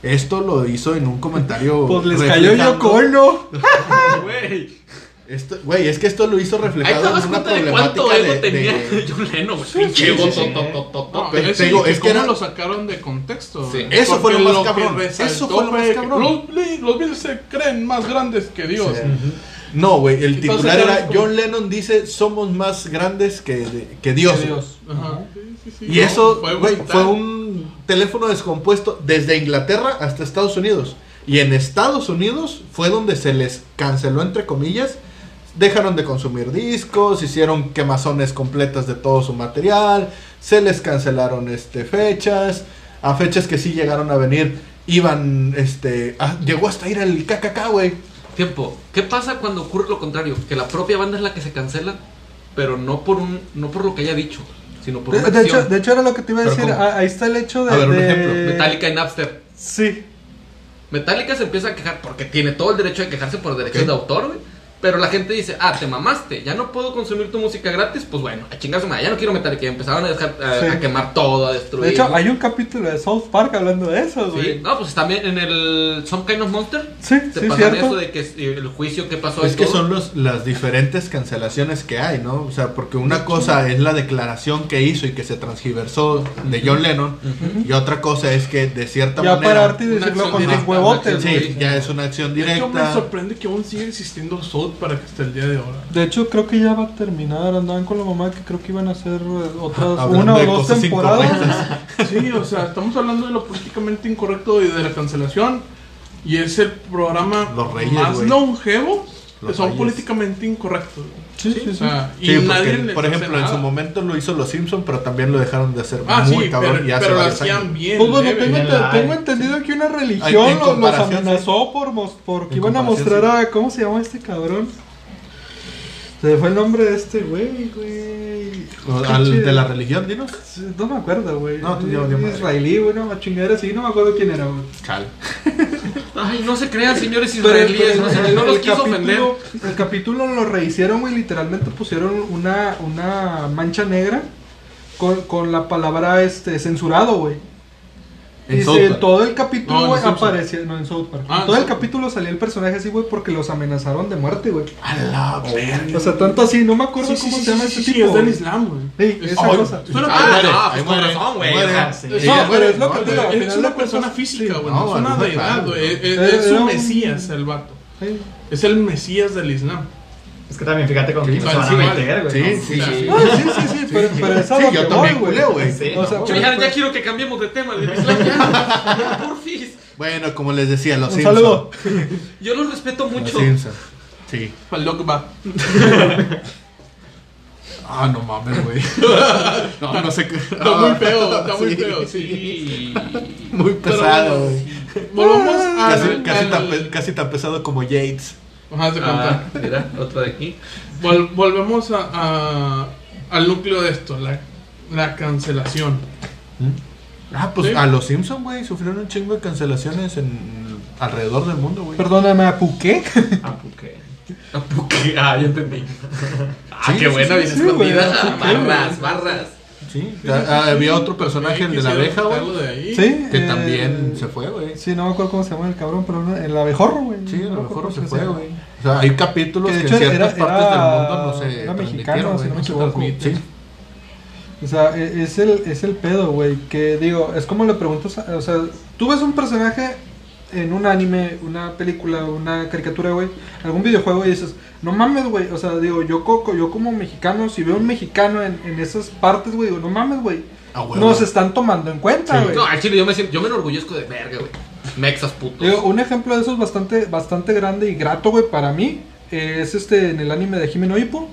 Esto lo hizo en un comentario. Pues les cayó Yoko Ono. Güey. Esto, güey, es que esto lo hizo Ahí reflejado te en das una cuenta de cuánto problemática ego de, tenía de- John Lennon, güey. sí, Pinche que es que lo sacaron de contexto. Sí. Eso fue lo Porque más que cabrón. resaltó Eso fue lo más que cabrón. Los, Beatles se creen más grandes que Dios. Sí. No, güey, el titular era como- John Lennon dice somos más grandes que, que Dios. Dios. Ajá. Sí, sí, sí. Y No, eso, güey, fue un teléfono descompuesto desde Inglaterra hasta Estados Unidos. Y en Estados Unidos fue donde se les canceló, entre comillas. Dejaron de consumir discos, hicieron quemazones completas de todo su material, se les cancelaron este, fechas, a fechas que sí llegaron a venir, iban, este, ah, llegó hasta ir al KKK, güey. Tiempo. ¿Qué pasa cuando ocurre lo contrario? Que la propia banda es la que se cancela, pero no por un, no por lo que haya dicho, sino por De, una de hecho, acción. de hecho, era lo que te iba a Pero decir. ¿cómo? Ah, ahí está el hecho de. A ver, un de- ejemplo. Metallica y Napster. Sí. Metallica se empieza a quejar porque tiene todo el derecho de quejarse por derechos de autor, güey. Pero la gente dice, ah, te mamaste, ya no puedo consumir tu música gratis, pues bueno, a chingar su madre, ya no quiero Metallica. Y empezaron a, dejar, a, Sí. a quemar todo, a destruir. De hecho, hay un capítulo de South Park hablando de eso, güey. Sí, no, pues también en el Some Kind of Monster Sí, te sí, pasan cierto. eso de que eh, el juicio que pasó Es y que todo. son los, las diferentes cancelaciones que hay, ¿no? O sea, porque una cosa es la declaración que hizo y que se transgiversó de John Lennon, y otra cosa es que de cierta Ya manera... pararte y decirlo con directa, huevotes, Sí, ya es una acción De hecho, me directa. sorprende que aún sigue existiendo South para que hasta el día de ahora. De hecho, creo que ya va a terminar. Andaban con la mamá que creo que iban a hacer eh, otras una o dos temporadas. Sí, o sea, estamos hablando de lo políticamente incorrecto y de la cancelación. Y es el programa Los Reyes, más longevo Los son políticamente incorrectos. Sí, sí, O sí. sea, y Sí, nadie les por ejemplo, en su momento lo hizo los Simpson, pero también lo dejaron de hacer Ah, muy sí, cabrón pero, y hace pero lo varios hacían años. bien. Pues bueno, tengo, entendido que una religión los, amenazó por mos- porque iban a mostrar a. ¿Cómo se llama este cabrón? Se fue el nombre de este güey, güey. Al de la religión, dinos. No me acuerdo, güey. No, tú ya- Israelí, güey, no, chingadera así, no me acuerdo quién era, güey. Chal. Ay, no se crean, señores Pero- israelíes, pero no, se- el- no los el quiso ofender. El capítulo lo rehicieron, güey, literalmente pusieron una, una mancha negra con, con la palabra este censurado, güey. En y South si en Park. todo el capítulo, No, güey, Simpson. aparecía. No, en South Park. Ah, en todo el capítulo salía el personaje así, güey, porque los amenazaron de muerte, güey. A la verga. O sea, tanto así, no me acuerdo Sí, cómo sí, se llama sí, este sí, tipo. es del. Islam, güey. Sí, Es- esa Ay, cosa. Pero Ah, no, muere, güey. ahí o muere. sea, sí. Es, No, pero lo que no, te digo, al es una persona física, güey. No, No, es una no, deidad, no, güey. Es, un- mesías el vato. Es el mesías del Islam. Es que también fíjate con quién se van a sí, meter, güey. Sí, ¿no? sí, sí. Ah, sí, sí, sí, pero, pero es a Sí, lo yo que también culeo, güey. Sí, O sea, ya, ya quiero que cambiemos de tema. Ya, porfis. Bueno, como les decía, los Un Simpsons. saludo. Yo los respeto Los mucho. Simpsons. Sí. Al Lokba. Ah, no mames, güey. No, no sé qué. Está muy feo, está muy Sí. feo, sí. Muy pesado, güey. Volvamos a. Casi, casi, tan, pe- casi tan pesado como Yates. Ajá, de Ah, mira, otro de aquí. Vol- volvemos a, a- al núcleo de esto, la, la cancelación. Ah, pues Sí. a los Simpsons, güey, sufrieron un chingo de cancelaciones en alrededor del mundo, güey. Perdóname, ¿apuqué? Ah, ¿por qué? Ah, Puque. Ah, ya entendí. Ah, Sí, qué sí, buena, sí, bien escondida. barras, barras. Sí, ah, había otro personaje, el de la abeja, güey. Sí. que eh, también se fue, güey. Sí, no me acuerdo cómo se llama el cabrón, pero el abejorro, güey. Sí, a No me lo acuerdo mejor se fue, güey. O sea, hay capítulos Que que, de hecho en ciertas era- partes era- del mundo no se era mexicano, si no me equivoco. Sí. O sea, e- es el, es el pedo, güey. Que digo, es como le preguntas, o sea, tú ves un personaje en un anime, una película, una caricatura, güey, algún videojuego y dices, no mames, güey. O sea, digo, yo, coco, yo como mexicano, si veo un mexicano en, en esas partes, güey, digo, no mames, güey. Nos están tomando en cuenta, Sí. güey. No, al chile yo me siento, yo me enorgullezco de verga, güey. Mexas putos. Digo, un ejemplo de eso es bastante, bastante grande y grato, güey, para mí. eh, es este en el anime de Jimeno Hippo.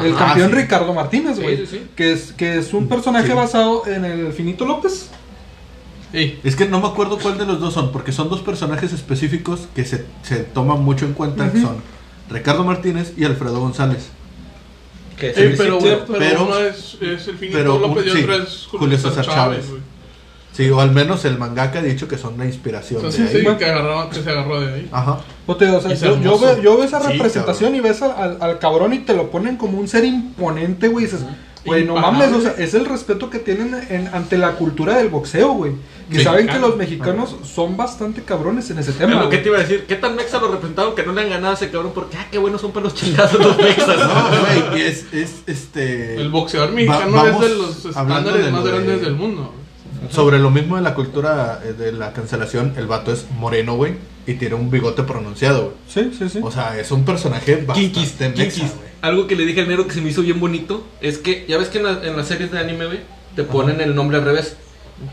El Ajá, campeón sí. Ricardo Martínez, güey. sí, sí. Que, es, que es un personaje Sí. basado en el Finito López. Ey, Es que no me acuerdo cuál de los dos son, porque son dos personajes específicos que se, se toman mucho en cuenta, que son Ricardo Martínez y Alfredo González. Que ey, sí, pero, pero, pero- uno es, es el finito pero un- López y sí, otro es Julio César Chávez. Sí, o al menos el mangaka ha dicho que son la inspiración Entonces de sí, ahí. que, agarró, que se agarró de ahí. Ajá. O te digo, o sea, Y yo, veo, yo veo esa Sí, representación y ves al, al- al cabrón y te lo ponen como un ser imponente, güey. Y dices, güey, no mames, o sea, es el respeto que tienen en- ante la cultura del boxeo, güey. Que saben que Mexicano. los mexicanos son bastante cabrones en ese tema. Es lo que te iba a decir. ¿Qué tan mexa lo representaron que no le han ganado a ese cabrón? Porque, ah, qué buenos son para los chingados los mexas. No, güey, y es, es este. El boxeador mexicano Va- es de los estándares de más de- grandes del mundo. Sobre lo mismo de la cultura eh, de la cancelación, el vato es moreno, güey, y tiene un bigote pronunciado, güey. Sí, sí, sí. O sea, es un personaje bastante Kinkis, mexa, kinkis. Algo que le dije al negro que se me hizo bien bonito es que, ya ves que en, la- en las series de anime, güey, te ponen el nombre al revés.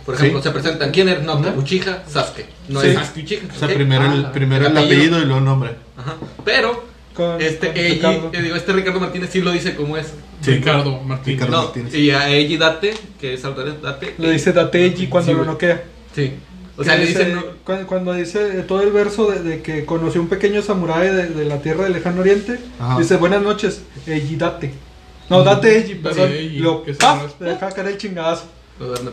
Por ejemplo, Sí. se presentan, ¿quién es? No, Ajá. Uchiha, Sasuke. No Sí. es Sasuke Uchiha. O sea, primero, el, Ah, primero el apellido y luego el nombre. Ajá. Pero, Con- este, con Eiji, Ricardo. eh, digo, este Ricardo Martínez sí lo dice como es. Sí. Ricardo Martínez. Ricardo. No, Martínez. y a Eiji Date, que es al revés, Date. Le dice Dateji cuando Sí, lo noquea. Sí. O sea, le dice- dicen. no- cu- Cuando dice todo el verso de, de que conoció un pequeño samurái de, de la tierra del lejano oriente, Ajá. dice buenas noches, Eiji date. No, date Eiji, Date perdón. Eiji, Y lo que se ¡paf! arrastra. le deja caer el chingadazo.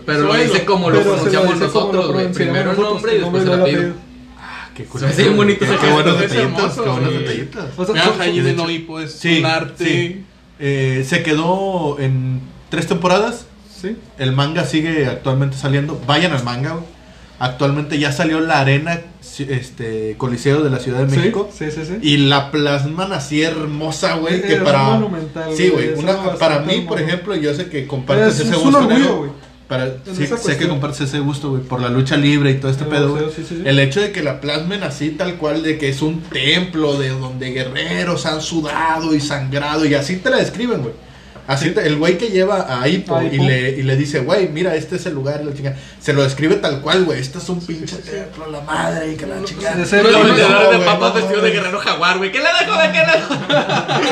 Pero lo dice como lo se pronunciamos nosotros, güey. Primero el nombre y después el apellido. Ah, qué Se bien bonito ese Qué buenos. Es detallitos, qué buenos sí. detallitos. Jaime de Noipo es Sí, un arte. sí. Eh, se quedó en tres temporadas. sí. El manga sigue actualmente saliendo. Vayan al manga, güey. Actualmente ya salió la arena este Coliseo de la Ciudad de México. Sí, sí, sí. Y la plasman así hermosa, güey. Es- Que es para. monumental, Sí, güey, es una- Para mí, por ejemplo, yo sé que compartes Es, ese es gusto. un orgullo, negro. güey. Para, sí, sé que compartes ese gusto, güey, por la lucha libre y todo este El pedo, güey. boxeo, sí, sí, sí. El hecho de que la plasmen así, tal cual, de que es un templo de donde guerreros han sudado y sangrado, y así te la describen, güey. Así el güey que lleva a Hippo y le, y le dice, güey, mira, este es el lugar, y la chingada. Se lo describe tal cual, güey. Este es un pinche templo, la madre, y que la chingada. No, Sí, los no, de papas no, vestidos de guerrero jaguar, güey. ¿Qué le dejo de qué le dejo?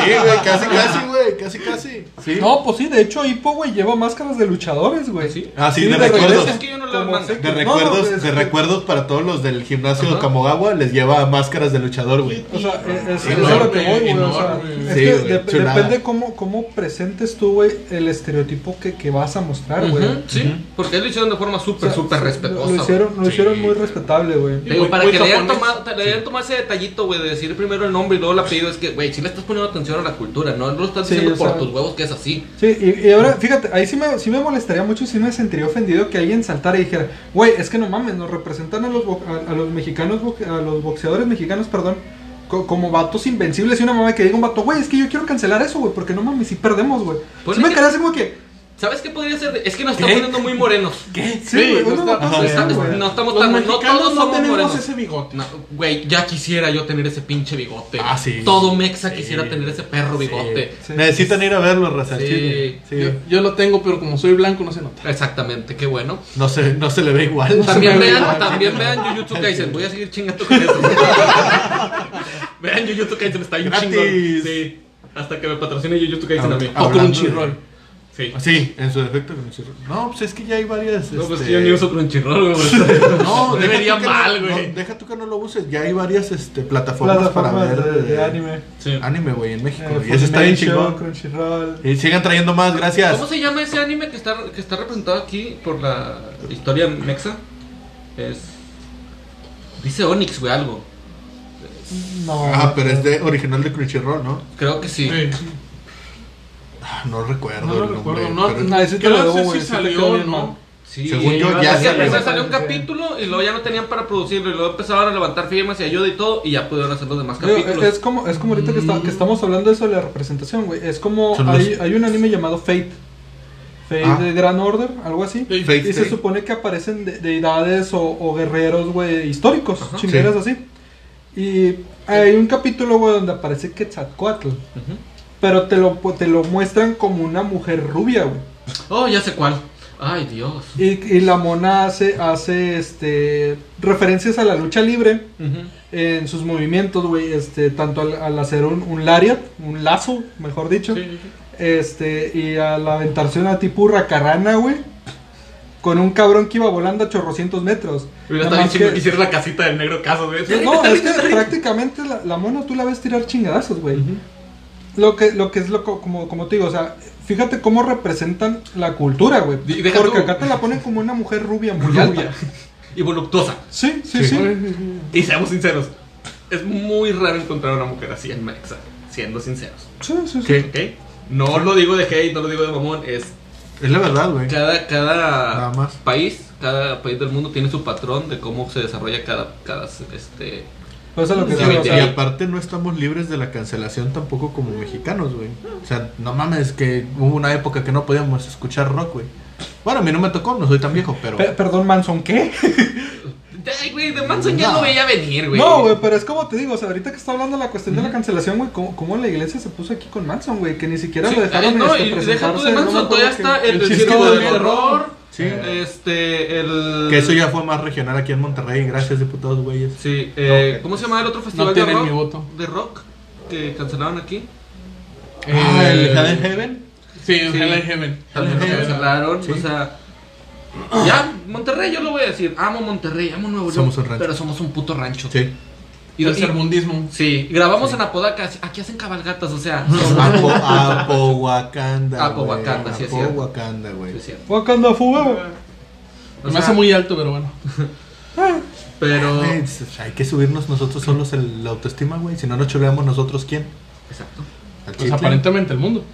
Sí, güey, casi, casi, güey, casi, casi. Sí. No, pues sí, de hecho Hippo, güey, lleva máscaras de luchadores, güey. Sí. Ah, sí, de regreso. recuerdos. Es que yo no leo Como manga. sé De recuerdos, es de recuerdos para todos los del gimnasio Ajá. Kamogawa les lleva máscaras de luchador, güey. O sea, es, es- Sí, lo que voy, güey. O sea, Sí, de- depende cómo presentes dices tú, güey, el estereotipo que, que vas a mostrar, güey. Sí, porque lo hicieron de forma O súper, sea, lo- respetuosa. Lo hicieron, lo Sí. hicieron muy respetable, güey. Digo, para que le hayan, tomado, le hayan tomado ese detallito, güey, de decir primero el nombre y luego el apellido, es que, güey, si le estás poniendo atención a la cultura, no lo estás diciendo o por sea- tus huevos que es así. Sí, y, y ahora, fíjate, ahí sí me, sí me molestaría mucho y sí me sentiría ofendido que alguien saltara y dijera, güey, es que no mames, nos representan a los, a, a los mexicanos, a los boxeadores mexicanos, perdón, como vatos invencibles y una mamá que diga un vato, güey, es que yo quiero cancelar eso, güey, porque no mames, si perdemos, güey. Ponle Sí me que- quedaría así como que, ¿Sabes qué podría ser? Es que nos están ¿Qué? poniendo muy morenos. ¿Qué? sí, güey, no está- no estamos tan, no todos no somos tenemos morenos. ese bigote. No, Güey, ya quisiera yo tener ese pinche bigote. Ah, sí. Todo mexa Sí. quisiera tener ese perro bigote. Sí. Necesitan ir a verlo, raza. Sí. Yo, yo lo tengo, pero como soy blanco no se nota. Exactamente, qué bueno. No, se, no se le ve igual. También vean, igual. también vean Jujutsu Kaisen. Voy a seguir chingando con eso. vean Jujutsu Kaisen, está bien Gratis. chingón. Sí. Hasta que me patrocine Jujutsu Kaisen a mí. O Crunchyroll. Sí. Sí, en su defecto. Crunchyroll. No, pues es que ya hay varias. No, pues este, que yo ni uso Crunchyroll, güey. No, vería tú que mal, no- güey. no, deja tú que no lo uses. Ya hay varias este, plataformas, Plataformas para ver de, de anime. Sí. anime, güey, en México. Eh, y eso está bien chingón. Crunchyroll. Y sigan trayendo más, gracias. ¿Cómo se llama ese anime que está, que está representado aquí por la historia mexa? Es. Dice Onyx, güey, algo. No. Ah, pero es de original de Crunchyroll, ¿no? Creo que sí. Sí. Ah, no recuerdo No lo el nombre. recuerdo. No, pero- ese te creo lo debo, que güey, sí sí salió, ¿no? Sí. Según yo, ya a Es que ser- salió. salió un Sí. capítulo y luego ya no tenían para producirlo y luego empezaron a levantar firmas y ayuda y todo y ya pudieron hacer los demás Digo, capítulos. es como es como ahorita que, está- que estamos hablando de eso de la representación, güey. Es como hay, los- hay un anime llamado Fate. Fate Ah. de Gran Order, algo así. Sí. Fate Y se Stay. supone que aparecen de- deidades o, o guerreros, güey, históricos, Ajá. chingueras así. Y hay un capítulo, güey, donde aparece Quetzalcoatl. Ujú. Pero te lo, te lo muestran como una mujer rubia, güey. Oh, ya sé cuál. Ay, Dios. Y, y la mona hace, hace este, referencias a la lucha libre en sus movimientos, güey. Este, tanto al, al hacer un, un lariat, un lazo, mejor dicho. Sí, sí, sí. Este, y al aventarse una tipo hurracarrana, güey. Con un cabrón que iba volando a chorrocientos metros. Hubiera estado que- que la casita del negro caso, güey. No, es que prácticamente la, la mona tú la ves tirar chingadazos, güey. Lo que, lo que es lo co- como, como te digo, o sea, fíjate cómo representan la cultura, güey. Y deja Porque tú- acá te la ponen como una mujer rubia muy Rubia. alta. Y voluptuosa. Sí, sí, Sí. sí. Y seamos sinceros. Es muy raro encontrar una mujer así en Mexa. Siendo sinceros. Sí, sí, sí. No lo digo de hate, no lo digo de mamón. Es Es la verdad, güey. cada, cada país, cada país del mundo tiene su patrón de cómo se desarrolla cada, cada este. Pues eso es lo que Sí, digo, o Y sea, aparte no estamos libres de la cancelación tampoco como mexicanos, güey. O sea, no mames que hubo una época que no podíamos escuchar rock, güey. Bueno, a mí no me tocó, no soy tan viejo, pero... pe- perdón, Manson, ¿qué? Ay, güey, de Manson ya No. no veía venir, güey. No, güey, pero es como te digo, o sea, ahorita que está hablando la cuestión de la cancelación, güey, ¿cómo, cómo la iglesia se puso aquí con Manson, güey? Que ni siquiera Sí, lo dejaron ay, no, este, y deja tú de Manson, todavía está el, el terror. Sí. Este, el. Que eso ya fue más regional aquí en Monterrey, gracias diputados, güeyes. Sí, eh. ¿cómo se llama el otro festival No de rock? mi voto. De rock que cancelaron aquí. Ah, el Eh, Heaven Heaven. Sí, Sí. Hell and Heaven. También lo Sí. cancelaron. Sí. O sea, ya, Monterrey, yo lo voy a decir. Amo Monterrey, amo Nuevo León. Somos un rancho. Pero somos un puto rancho. Sí. Y, el y- sermundismo. sí, grabamos en Apodaca. Aquí hacen cabalgatas, o sea. Apo, Apohuacanda, Apohuacanda, sí, es cierto. Apohuacanda, güey. Sí. Wakanda Forever. O Me hace muy alto, pero bueno. Pero. Pues, hay que subirnos nosotros solos el, la autoestima, güey. Si no nos choreamos nosotros, ¿quién? Exacto. Pues aparentemente el mundo.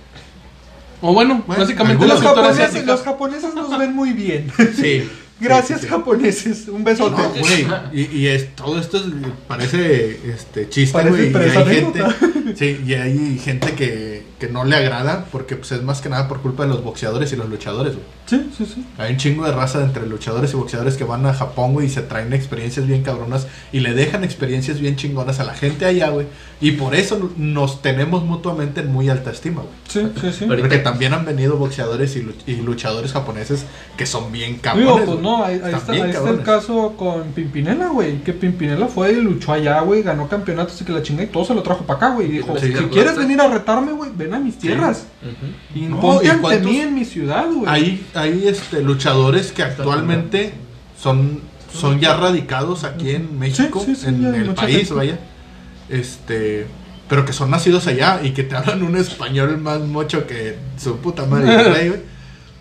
O bueno, Bueno, básicamente Los japoneses, los japoneses nos ven muy bien. Sí. Gracias, Sí, sí, sí. japoneses. Un besote. No, güey. Y, y es, todo esto es- parece este, chiste, Parece- güey. Y hay gente, sí, y hay gente que, que no le agrada porque pues, es más que nada por culpa de los boxeadores y los luchadores, güey. Sí, sí, sí. Hay un chingo de raza entre luchadores y boxeadores que van a Japón, güey, y se traen experiencias bien cabronas y le dejan experiencias bien chingonas a la gente allá, güey. Y por eso nos tenemos mutuamente en muy alta estima, güey. Sí, sí, sí. Pero- Porque también han venido boxeadores y, lu- y luchadores japoneses que son bien Digo, cabrones. pues güey. No, ahí, está, ahí está el caso con Pimpinela, güey. Que Pimpinela fue y luchó allá, güey. Ganó campeonatos y que la chinga y todo se lo trajo para acá, güey. Y dijo: Sí, Si sí. quieres venir a retarme, güey, ven a mis tierras. No, ¿y ante cuántos- mí en mi ciudad, güey. Hay, hay este, luchadores que actualmente son, son ya radicados aquí en México, sí, sí, en el país, gente. vaya. Este, pero que son nacidos allá y que te hablan un español más mocho que su puta madre, güey.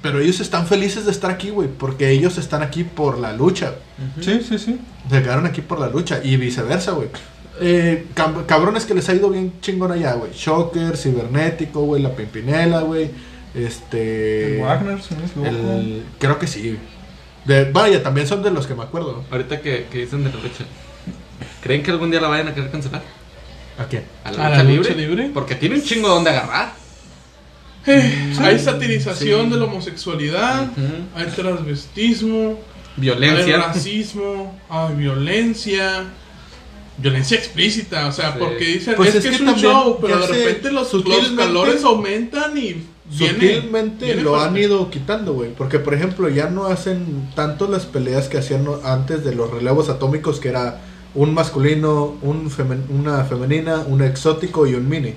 Pero ellos están felices de estar aquí, güey, porque ellos están aquí por la lucha. Sí, sí, sí. Se quedaron aquí por la lucha y viceversa, güey. Eh, cab- cabrones que les ha ido bien chingón allá, güey. Shocker, Cibernético, güey, La Pimpinela, güey. Este. El Wagner, si no el- creo que sí. De, vaya, también son de los que me acuerdo. Ahorita que, que dicen de la lucha. ¿Creen que algún día la vayan a querer cancelar? ¿A quién? ¿A ¿A la, la lucha, lucha libre? libre? Porque tiene un chingo donde agarrar. Eh, hay satirización Sí. de la homosexualidad, hay transvestismo, hay Violencia. racismo, hay violencia, violencia explícita, o sea, Sí. porque dicen, Pues es, es que que es un show, pero de repente los, los calores aumentan y Sutilmente viene lo fuerte. han ido quitando, güey. Porque, por ejemplo, ya no hacen tanto las peleas que hacían antes de los relevos atómicos, que era un masculino, un femen- una femenina, un exótico y un mini.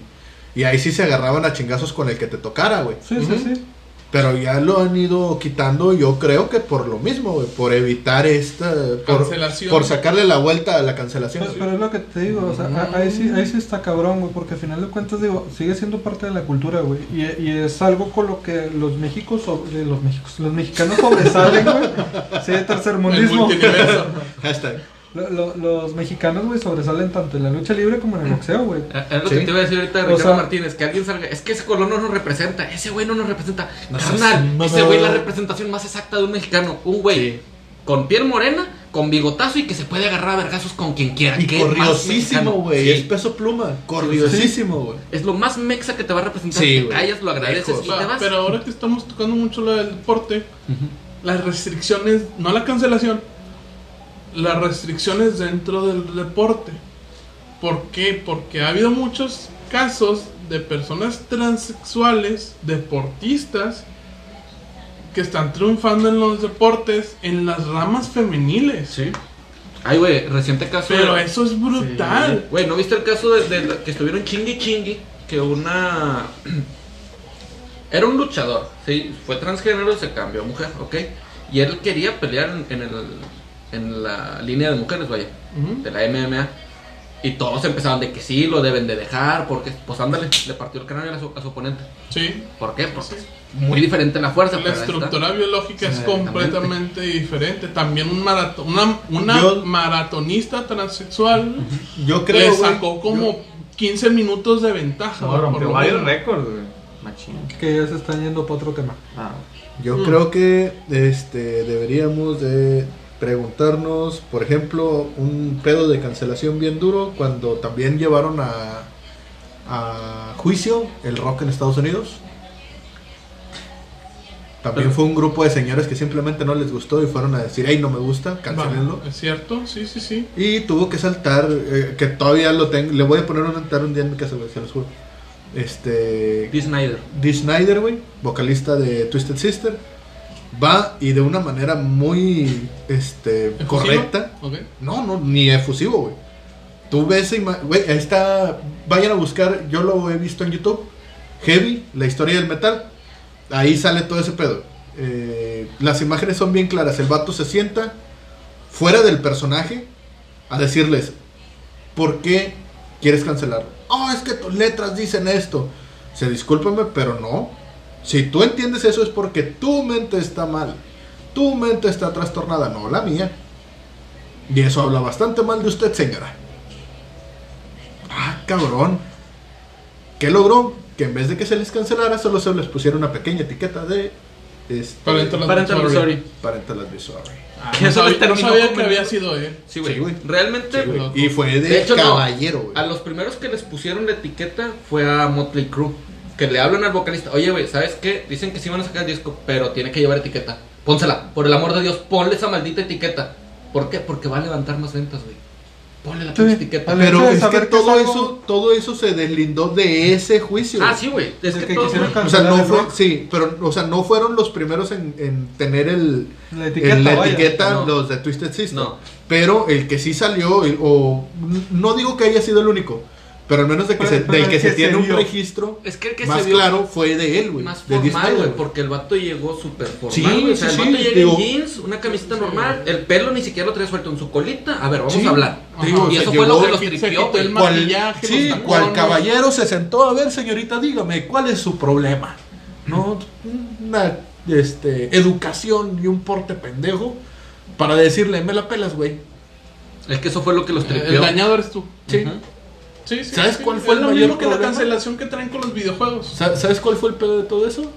Y ahí sí se agarraban a chingazos con el que te tocara, güey. Sí, sí, sí. Pero ya lo han ido quitando, yo creo que por lo mismo, güey. Por evitar esta. Por, Cancelación. por sacarle la vuelta a la cancelación. Pero, pero es lo que te digo, o sea, ahí sí, ahí sí está cabrón, güey, porque al final de cuentas, digo, sigue siendo parte de la cultura, güey, y, y es algo con lo que los Méxicos, sobre- los Méxicos, los mexicanos sobresalen, güey, sí, tercermundismo. Hashtag. Lo- lo- los mexicanos, güey, sobresalen tanto en la lucha libre como en el boxeo, güey. Eh, Es lo Sí. que te iba a decir ahorita de O Ricardo sea- Martínez, que alguien salga, es que ese color no nos representa, ese güey no nos representa. No Carnal, ese güey es la representación más exacta de un mexicano, un güey Sí. con piel morena, con bigotazo y que se puede agarrar a vergazos con quien quiera. Y ¿Qué más corriosísimo, güey. Sí. Es peso pluma. Corriosísimo, güey. Es lo más mexa que te va a representar. Sí, te callas, lo agradeces y te vas. pero ahora que estamos tocando mucho lo del deporte, las restricciones, no la cancelación, las restricciones dentro del deporte. ¿Por qué? Porque ha habido muchos casos de personas transexuales, deportistas, que están triunfando en los deportes en las ramas femeniles. Sí. Ay, güey, reciente caso. Pero de- eso es brutal. Güey, ¿no viste el caso de, de la- que estuvieron chingui chingui? Que una. Era un luchador, sí, fue transgénero y se cambió a mujer, ¿ok? Y él quería pelear en, en el, en la línea de mujeres, vaya, de la MMA. Y todos empezaban de que sí, lo deben de dejar, porque, pues ándale, le partió el cráneo a su, a su oponente. Sí. ¿Por qué? Porque es muy diferente la fuerza. La estructura biológica es completamente diferente. También un marato- una, una Yo- maratonista transexual Yo le creo, güey, sacó como 15 minutos de ventaja. No, por rompió varios récords, güey. Machín. Que ya se están yendo para otro tema. Ah, Yo Mm. creo que este deberíamos de preguntarnos, por ejemplo, un pedo de cancelación bien duro cuando también llevaron a, a juicio el rock en Estados Unidos. También Pero- fue un grupo de señores que simplemente no les gustó y fueron a decir, hey, no me gusta, cancelenlo. Es cierto, sí, sí, sí. Y tuvo que saltar, eh, que todavía lo tengo, le voy a poner un altar un día en mi casa, se los juro. Este, Dee Snyder. Dee Snyder, güey, vocalista de Twisted Sister, va y de una manera muy este, ¿Efusivo? correcta. No, no, ni efusivo, güey. Tú ves, güey, ahí está. Vayan a buscar, yo lo he visto en YouTube. Heavy, la historia del metal. Ahí sale todo ese pedo. Eh, las imágenes son bien claras. El vato se sienta fuera del personaje a decirles: ¿Por qué quieres cancelarlo? Oh, es que tus letras dicen esto. Se discúlpame, pero no. Si tú entiendes eso es porque tu mente está mal. Tu mente está trastornada, no la mía. Y eso habla bastante mal de usted, señora. Ah, cabrón. ¿Qué logró? Que en vez de que se les cancelara, solo se les pusiera una pequeña etiqueta de. Este, Parental Parental advisory. advisory. Parental advisory. Ah, Que no eso sabía, no que había sido él. Sí, güey. Sí, güey. Realmente, Sí. Y fue de, De hecho, no. caballero, güey. A los primeros que les pusieron la etiqueta fue a Motley Crue. Que le hablan al vocalista, oye, güey, ¿sabes qué? Dicen que sí van a sacar el disco, pero tiene que llevar etiqueta. Pónsela, por el amor de Dios, ponle esa maldita etiqueta. ¿Por qué? Porque va a levantar más ventas, güey. Ponle la Sí, etiqueta. Pero es que que todo algo- eso, todo eso se deslindó de ese juicio. Ah, sí, güey. Es que, que todo O sea, no fue, sí, pero, o sea, no fueron los primeros en, en tener el, La etiqueta, el- la vaya. etiqueta No. los de Twisted Sister. No. Pero el que sí salió, el- o no digo que haya sido el único, Pero al menos de que Pero- se, pero del el que se tiene se un vio. registro Es que el que más se vio claro fue de él, güey. más formal, güey, güey. porque el vato llegó súper formal, Sí, güey. O sea, sí, el vato sí, llega digo- en jeans, una camiseta normal, el pelo ni siquiera lo traía suelto en su colita. A ver, vamos Sí. a hablar. Digo, y eso fue lo que el los tripió, el güey. sí, los cual caballero se sentó a ver, señorita, dígame, ¿cuál es su problema? No, una este, educación y un porte pendejo para decirle, me la pelas, güey. Es que eso fue lo que los El tripió. dañado eres tú. Sí. Sí, sí, ¿Sabes sí. cuál fue Es el lo mayor mismo que la cancelación que traen con los videojuegos. Sa- ¿Sabes cuál fue el pedo de todo eso?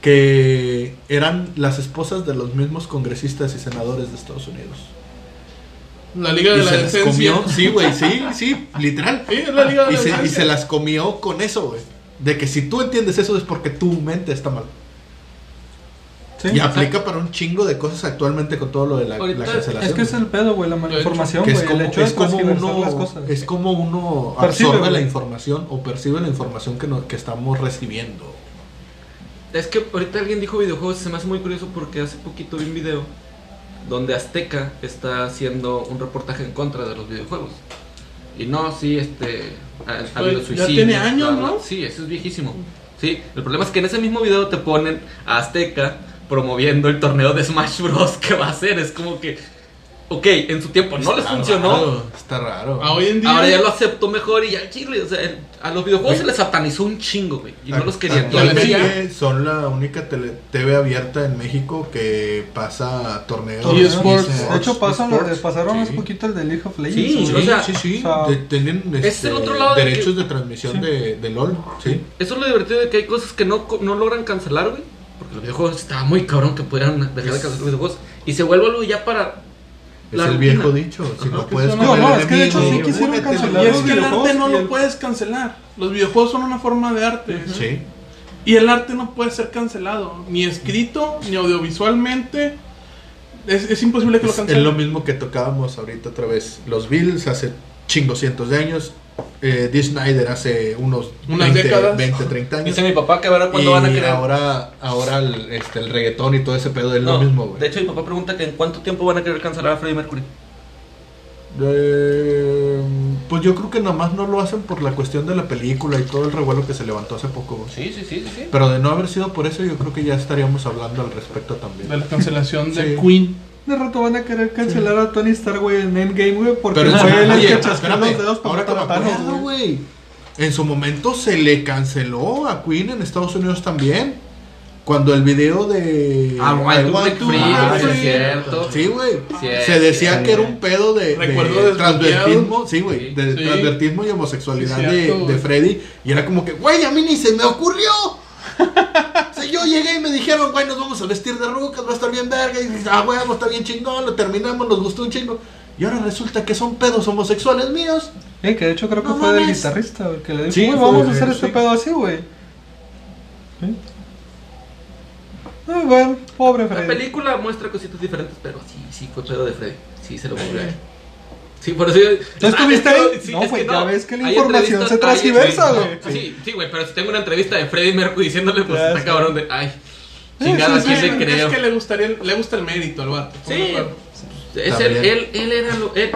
Que eran las esposas de los mismos congresistas y senadores de Estados Unidos. La Liga de Y la se las Decencia. comió, sí, güey, sí, sí, literal. Sí, es la Liga de Y la se, y se las comió con eso, güey. De que si tú entiendes eso es porque tu mente está mal. Sí, y aplica para un chingo de cosas actualmente con todo lo de la, Ahorita la es cancelación. Es que es el pedo, güey, la malinformación, Que güey. es como, el hecho es como uno, las cosas. es como uno Percibe, absorbe la información o percibe la información que, no- que estamos recibiendo. Es que ahorita alguien dijo videojuegos y se me hace muy curioso porque hace poquito vi un video donde Azteca está haciendo un reportaje en contra de los videojuegos. Y no, sí, este. Ha, ha habido ya suicidios. tiene años. ¿no? Sí, eso es viejísimo. Sí, el problema es que en ese mismo video te ponen a Azteca promoviendo el torneo de Smash Bros. que va a hacer. Es como que. Ok, en su tiempo no les funcionó. raro, está raro. A hoy en día. Ahora ya lo acepto mejor y ya chile. O sea, el- a los videojuegos se les satanizó un chingo, güey. Y no los querían. Actualmente- son la única tele- TV abierta en México que pasa torneos. Y eSports. De hecho, pasan eSports, pasaron sí. hace poquito el de League of Legends. Sí, güey. o sea, sí, sí. o sea, de- tienen es este, el otro lado de derechos que- de transmisión Sí. de, de LOL. Sí. Eso es lo divertido de que hay cosas que no, co- no logran cancelar, güey. Porque los videojuegos estaba muy cabrón que pudieran dejar de cancelar los videojuegos. Y se vuelve algo ya para. Es La el rutina. viejo dicho. Si Ajá, no puedes No, no, el es que de hecho sí quisieron cancelar Y es que el arte no lo puedes cancelar. Los videojuegos son una forma de arte. Sí. Y el arte no puede ser cancelado. Ni escrito, ni audiovisualmente. Es, es imposible que lo Es, es cancelen. lo mismo que tocábamos ahorita otra vez. Los Bills hace chingo cientos de años. Eh, Dee Snyder hace unos Unas 20, décadas. 20, 30 años. Dice mi papá que verá y cuándo van a querer. ahora, ahora el, este, el reggaetón y todo ese pedo es No, lo mismo, güey. de hecho, mi papá pregunta que en cuánto tiempo van a querer cancelar a Freddie Mercury. Eh, pues yo creo que nomás no lo hacen por la cuestión de la película y todo el revuelo que se levantó hace poco. güey. Sí, sí, sí, sí. sí. Pero de no haber sido por eso, yo creo que ya estaríamos hablando al respecto también. De la cancelación de Sí. Queen. De rato van a querer cancelar a Tony Stark, güey, en Endgame, güey, porque Pero fue él el oye, que chasqueó espérame, los dedos para matar güey. En su momento se le canceló a Queen en Estados Unidos también. Cuando el video de. Ah, I Want to es cierto. Sí, güey. Sí, Se decía sí. que era un pedo de, transvertismo. Sí, güey. De Sí. transvertismo y homosexualidad Sí, de, cierto, de. Freddy. Y era como que, güey, a mí ni se me ocurrió. Yo llegué y me dijeron, güey, nos vamos a vestir de rucas, va a estar bien verga. Y dices, ah, güey, está bien chingón, lo terminamos, nos gustó un chingo. Y ahora resulta que son pedos homosexuales míos. Eh, que de hecho creo que No fue del guitarrista, güey, que le dijo, Sí, güey, vamos a hacer este sí. pedo así, güey. Ay, bueno, pobre La Freddy. película muestra cositas diferentes, pero sí, sí fue pedo de Freddy. Sí, se lo volvió. Sí, por eso yo... ¿Ya estuviste Ah, es ahí? sí, No, es güey, que ya ves que la información se transgiversa, sí, güey. no, Sí, sí, güey, pero si tengo una entrevista de Freddie Mercury diciéndole, pues está cabrón de... Ay, chingada, sí, ¿quién sí, le creo? Es que le, gustaría, le gusta el mérito al vato. ¿estamos de Sí, es el- También. él, él era lo... Él,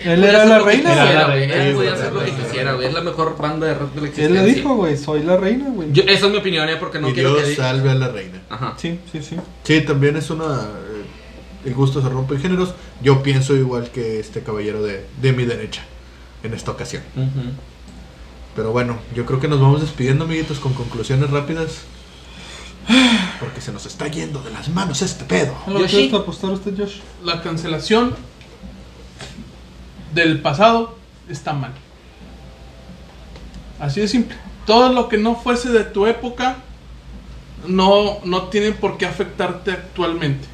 Él era la reina, quisiera, güey. Él podía hacer lo que quisiera, güey. Es la mejor banda de rock de la Él existencia. le dijo, güey, soy la reina, güey. Yo- esa es mi opinión, ¿eh? Porque no y quiero Dios que... salve a la reina. Ajá. Sí, sí, sí. Sí, también es una. El gusto se rompe en géneros. Yo pienso igual que este caballero de, de mi derecha en esta ocasión. Pero bueno, yo creo que nos vamos despidiendo, amiguitos, con conclusiones rápidas. Porque se nos está yendo de las manos este pedo. ¿A lo Yoshi. apostar usted, Josh? La cancelación del pasado está mal. Así de simple. Todo lo que no fuese de tu época no, no tiene por qué afectarte actualmente.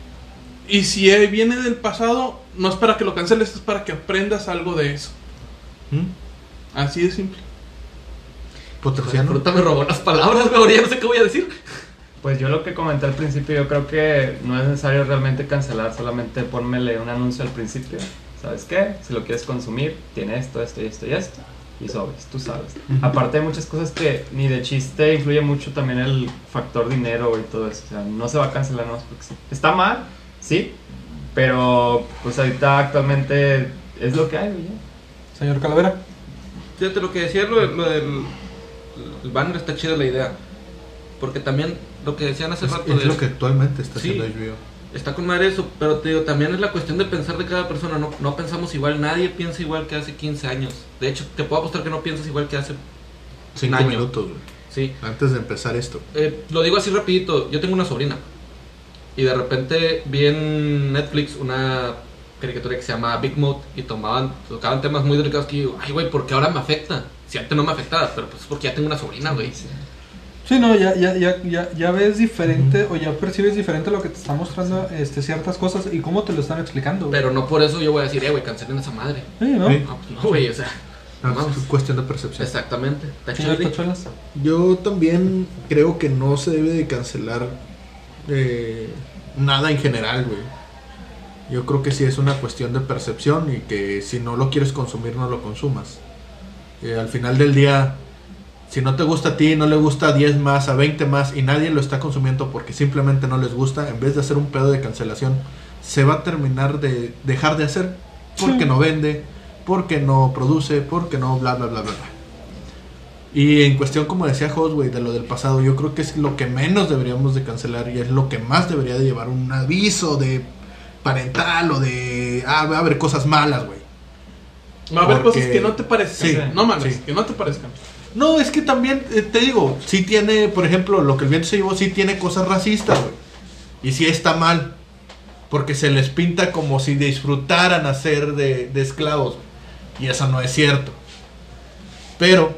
Y si eh, viene del pasado, no es para que lo canceles, es para que aprendas algo de eso. ¿Mm? Así de simple. Poterciano. Fruta me robó las palabras, güey. Ahora ya no sé qué voy a decir. Pues yo lo que comenté al principio, yo creo que no es necesario realmente cancelar, solamente ponmele un anuncio al principio. ¿Sabes qué? Si lo quieres consumir, tiene esto, esto y esto y esto. Y sobres, tú sabes. Aparte hay muchas cosas que ni de chiste influye mucho también el factor dinero y todo eso. O sea, no se va a cancelar más porque sí. Está mal, sí, pero pues ahorita actualmente es lo que hay, güey. Señor Calavera. Fíjate lo que decía lo, lo del el banner está chida la idea. Porque también lo que decían hace Es, rato es de- lo que actualmente está Sí. haciendo HBO. está con madre eso, pero te digo, también es la cuestión de pensar de cada persona, no, no pensamos igual, nadie piensa igual que hace 15 años. De hecho, te puedo apostar que no piensas igual que hace Cinco año. minutos, güey. sí. Antes de empezar esto. Eh, lo digo así rapidito, yo tengo una sobrina y de repente vi en Netflix una caricatura que se llama Big Mouth y tomaban, tocaban temas muy delicados que yo, ay güey, ¿por qué ahora me afecta? Si antes no me afectaba, pero pues es porque ya tengo una sobrina, güey. Sí, no, ya, ya, ya, ya, ya ves diferente o ya percibes diferente lo que te está mostrando este, ciertas cosas y cómo te lo están explicando. güey. Pero no por eso yo voy a decir, eh, güey, cancelen esa madre. Sí, ¿no? Sí. No, pues no, güey, o sea, No, vamos. es cuestión de percepción. Exactamente. Yo también creo que no se debe de cancelar eh, nada en general, güey. Yo creo que sí es una cuestión de percepción y que si no lo quieres consumir, no lo consumas. Eh, al final del día, si no te gusta a ti, no le gusta a 10 más, a 20 más y nadie lo está consumiendo porque simplemente no les gusta, en vez de hacer un pedo de cancelación, se va a terminar de dejar de hacer porque Sí. no vende, porque no produce, porque no bla bla bla bla bla. Y en cuestión, como decía güey, de lo del pasado, yo creo que es lo que menos deberíamos de cancelar y es lo que más debería de llevar un aviso de parental o de... Ah, va a haber cosas malas, güey. Va a haber Porque- cosas que no te parezcan. Sí, no mames, sí. que no te parezcan. No, es que también, eh, te digo, sí tiene, por ejemplo, lo que el viento se llevó, sí tiene cosas racistas, güey. Y sí está mal. Porque se les pinta como si disfrutaran hacer de, de esclavos. Y eso no es cierto. Pero,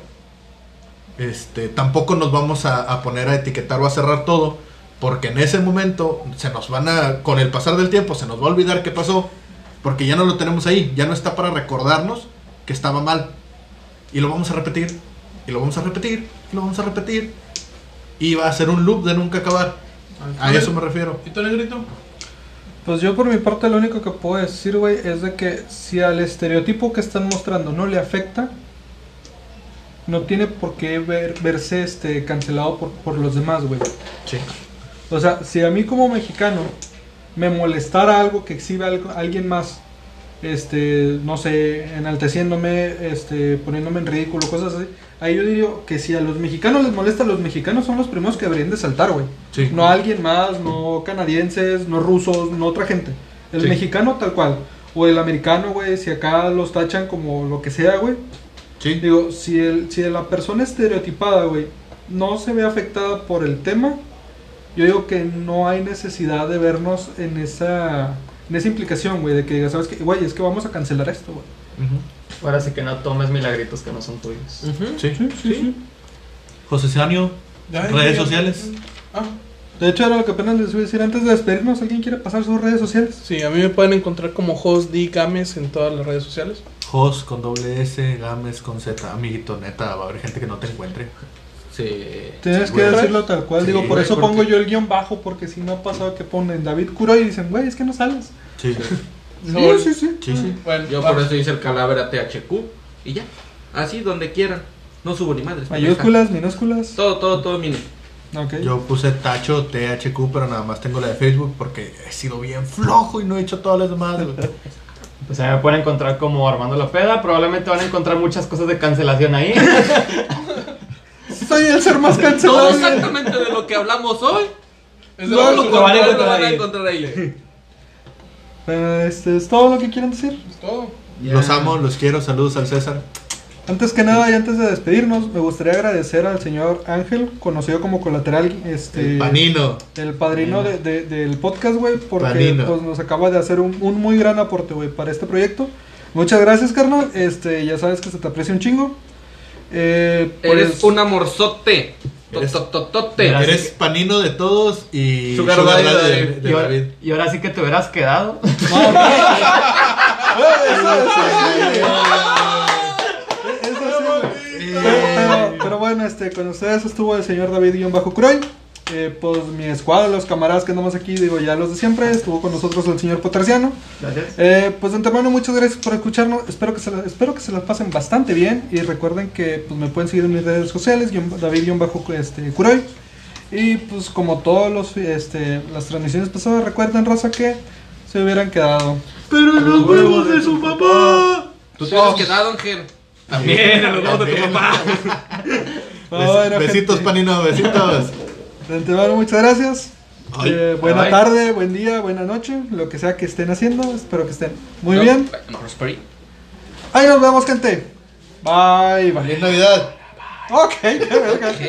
este, tampoco nos vamos a, a poner a etiquetar o a cerrar todo. Porque en ese momento se nos van a, con el pasar del tiempo, se nos va a olvidar qué pasó. Porque ya no lo tenemos ahí. Ya no está para recordarnos que estaba mal. Y lo vamos a repetir. Y lo vamos a repetir. Y lo vamos a repetir. Y va a ser un loop de nunca acabar. A eso me refiero. ¿Y tú, negrito? Pues yo por mi parte lo único que puedo decir, güey, es de que si al estereotipo que están mostrando no le afecta, no tiene por qué ver- verse este cancelado por, por los demás, güey. Sí. O sea, si a mí como mexicano me molestara algo que exhibe algo, alguien más, este, no sé, enalteciéndome, este, poniéndome en ridículo, cosas así, ahí yo diría que si a los mexicanos les molesta, los mexicanos son los primeros que deberían de saltar, güey. Sí. No alguien más, no canadienses, no rusos, no otra gente. El Sí. mexicano tal cual. O el americano, güey, si acá los tachan como lo que sea, güey. Sí. Digo, si, el, si la persona estereotipada, güey, no se ve afectada por el tema, yo digo que no hay necesidad de vernos en esa, en esa implicación, güey, de que digas, ¿sabes qué? Güey, es que vamos a cancelar esto, güey. Ahora sí que no tomes milagritos que no son tuyos. Sí. Sí, sí, sí. José Sanio, redes ya. sociales. Ah, De hecho, era lo que apenas les iba a decir antes de despedirnos. ¿Alguien quiere pasar sus redes sociales? sí, a mí me pueden encontrar como Host D Games en todas las redes sociales. Jos con doble S, Games con Z. Amiguito, neta, va a haber gente que no te encuentre. Sí. Tienes Sí, que güey. decirlo tal cual. Sí, Digo, por güey, eso porque- pongo yo el guion bajo, porque si no ha pasado que ponen David Curo y dicen, güey, es que no sales. Sí. Sí, sí. Sí, sí. Bueno, Yo por eso hice el calavera THQ y ya. Así, donde quieran. No subo ni madres. Mayúsculas, minúsculas. Todo, todo, todo mini. Ok. Yo puse Tacho THQ, pero nada más tengo la de Facebook porque he sido bien flojo y no he hecho todas las demás. Pues ahí me pueden encontrar como Armando La Peda. Probablemente van a encontrar muchas cosas de cancelación ahí. Soy el ser más Todo cancelado. exactamente de lo que hablamos hoy. Es Todo lo lo que van a encontrar lo van a ahí. encontrar ahí. Pero, este, es todo lo que quieren decir. es todo. Los amo, los quiero. Saludos al César. Antes que nada y antes de despedirnos, me gustaría agradecer al señor Ángel, conocido como colateral, este, El panino. el padrino de- de- del podcast, güey, porque pues, nos acaba de hacer un, un muy gran aporte, güey, para este proyecto. Muchas gracias, carnal. Este, ya sabes que se te aprecia un chingo. Eh, Eres pues, un amorzote. Eres- Eres panino de todos y Sugar daddy de de, y, ahora, David. y ahora sí que te hubieras quedado. No, no. Eso, eso sí, güey. Eso sí, güey. Pero, pero- pero bueno, este, con ustedes estuvo el señor David-Croy. Eh, pues mi escuadra, los camaradas que andamos aquí, digo ya los de siempre. Estuvo con nosotros el señor Poterciano. Gracias. Eh, pues de antemano, muchas gracias por escucharnos. Espero que se la, espero que se las pasen bastante bien. Y recuerden que pues, me pueden seguir en mis redes sociales, guión- David-Curoy. Este, Curoy. y pues como todos los este, las transmisiones pasadas, recuerden, Raza, que se hubieran quedado. Pero en los huevos de su papá. Tú te has quedado, Ángel. También, en los huevos de tu papá. Bueno, besitos, gente. panino, besitos. De antemano, muchas gracias. Ay. Eh, buena Bye. tarde, buen día, buena noche, lo que sea que estén haciendo. Espero que estén muy No, bien. Ahí nos vemos, gente. Bye, bye. Feliz Navidad. Ok, qué verga. Ok.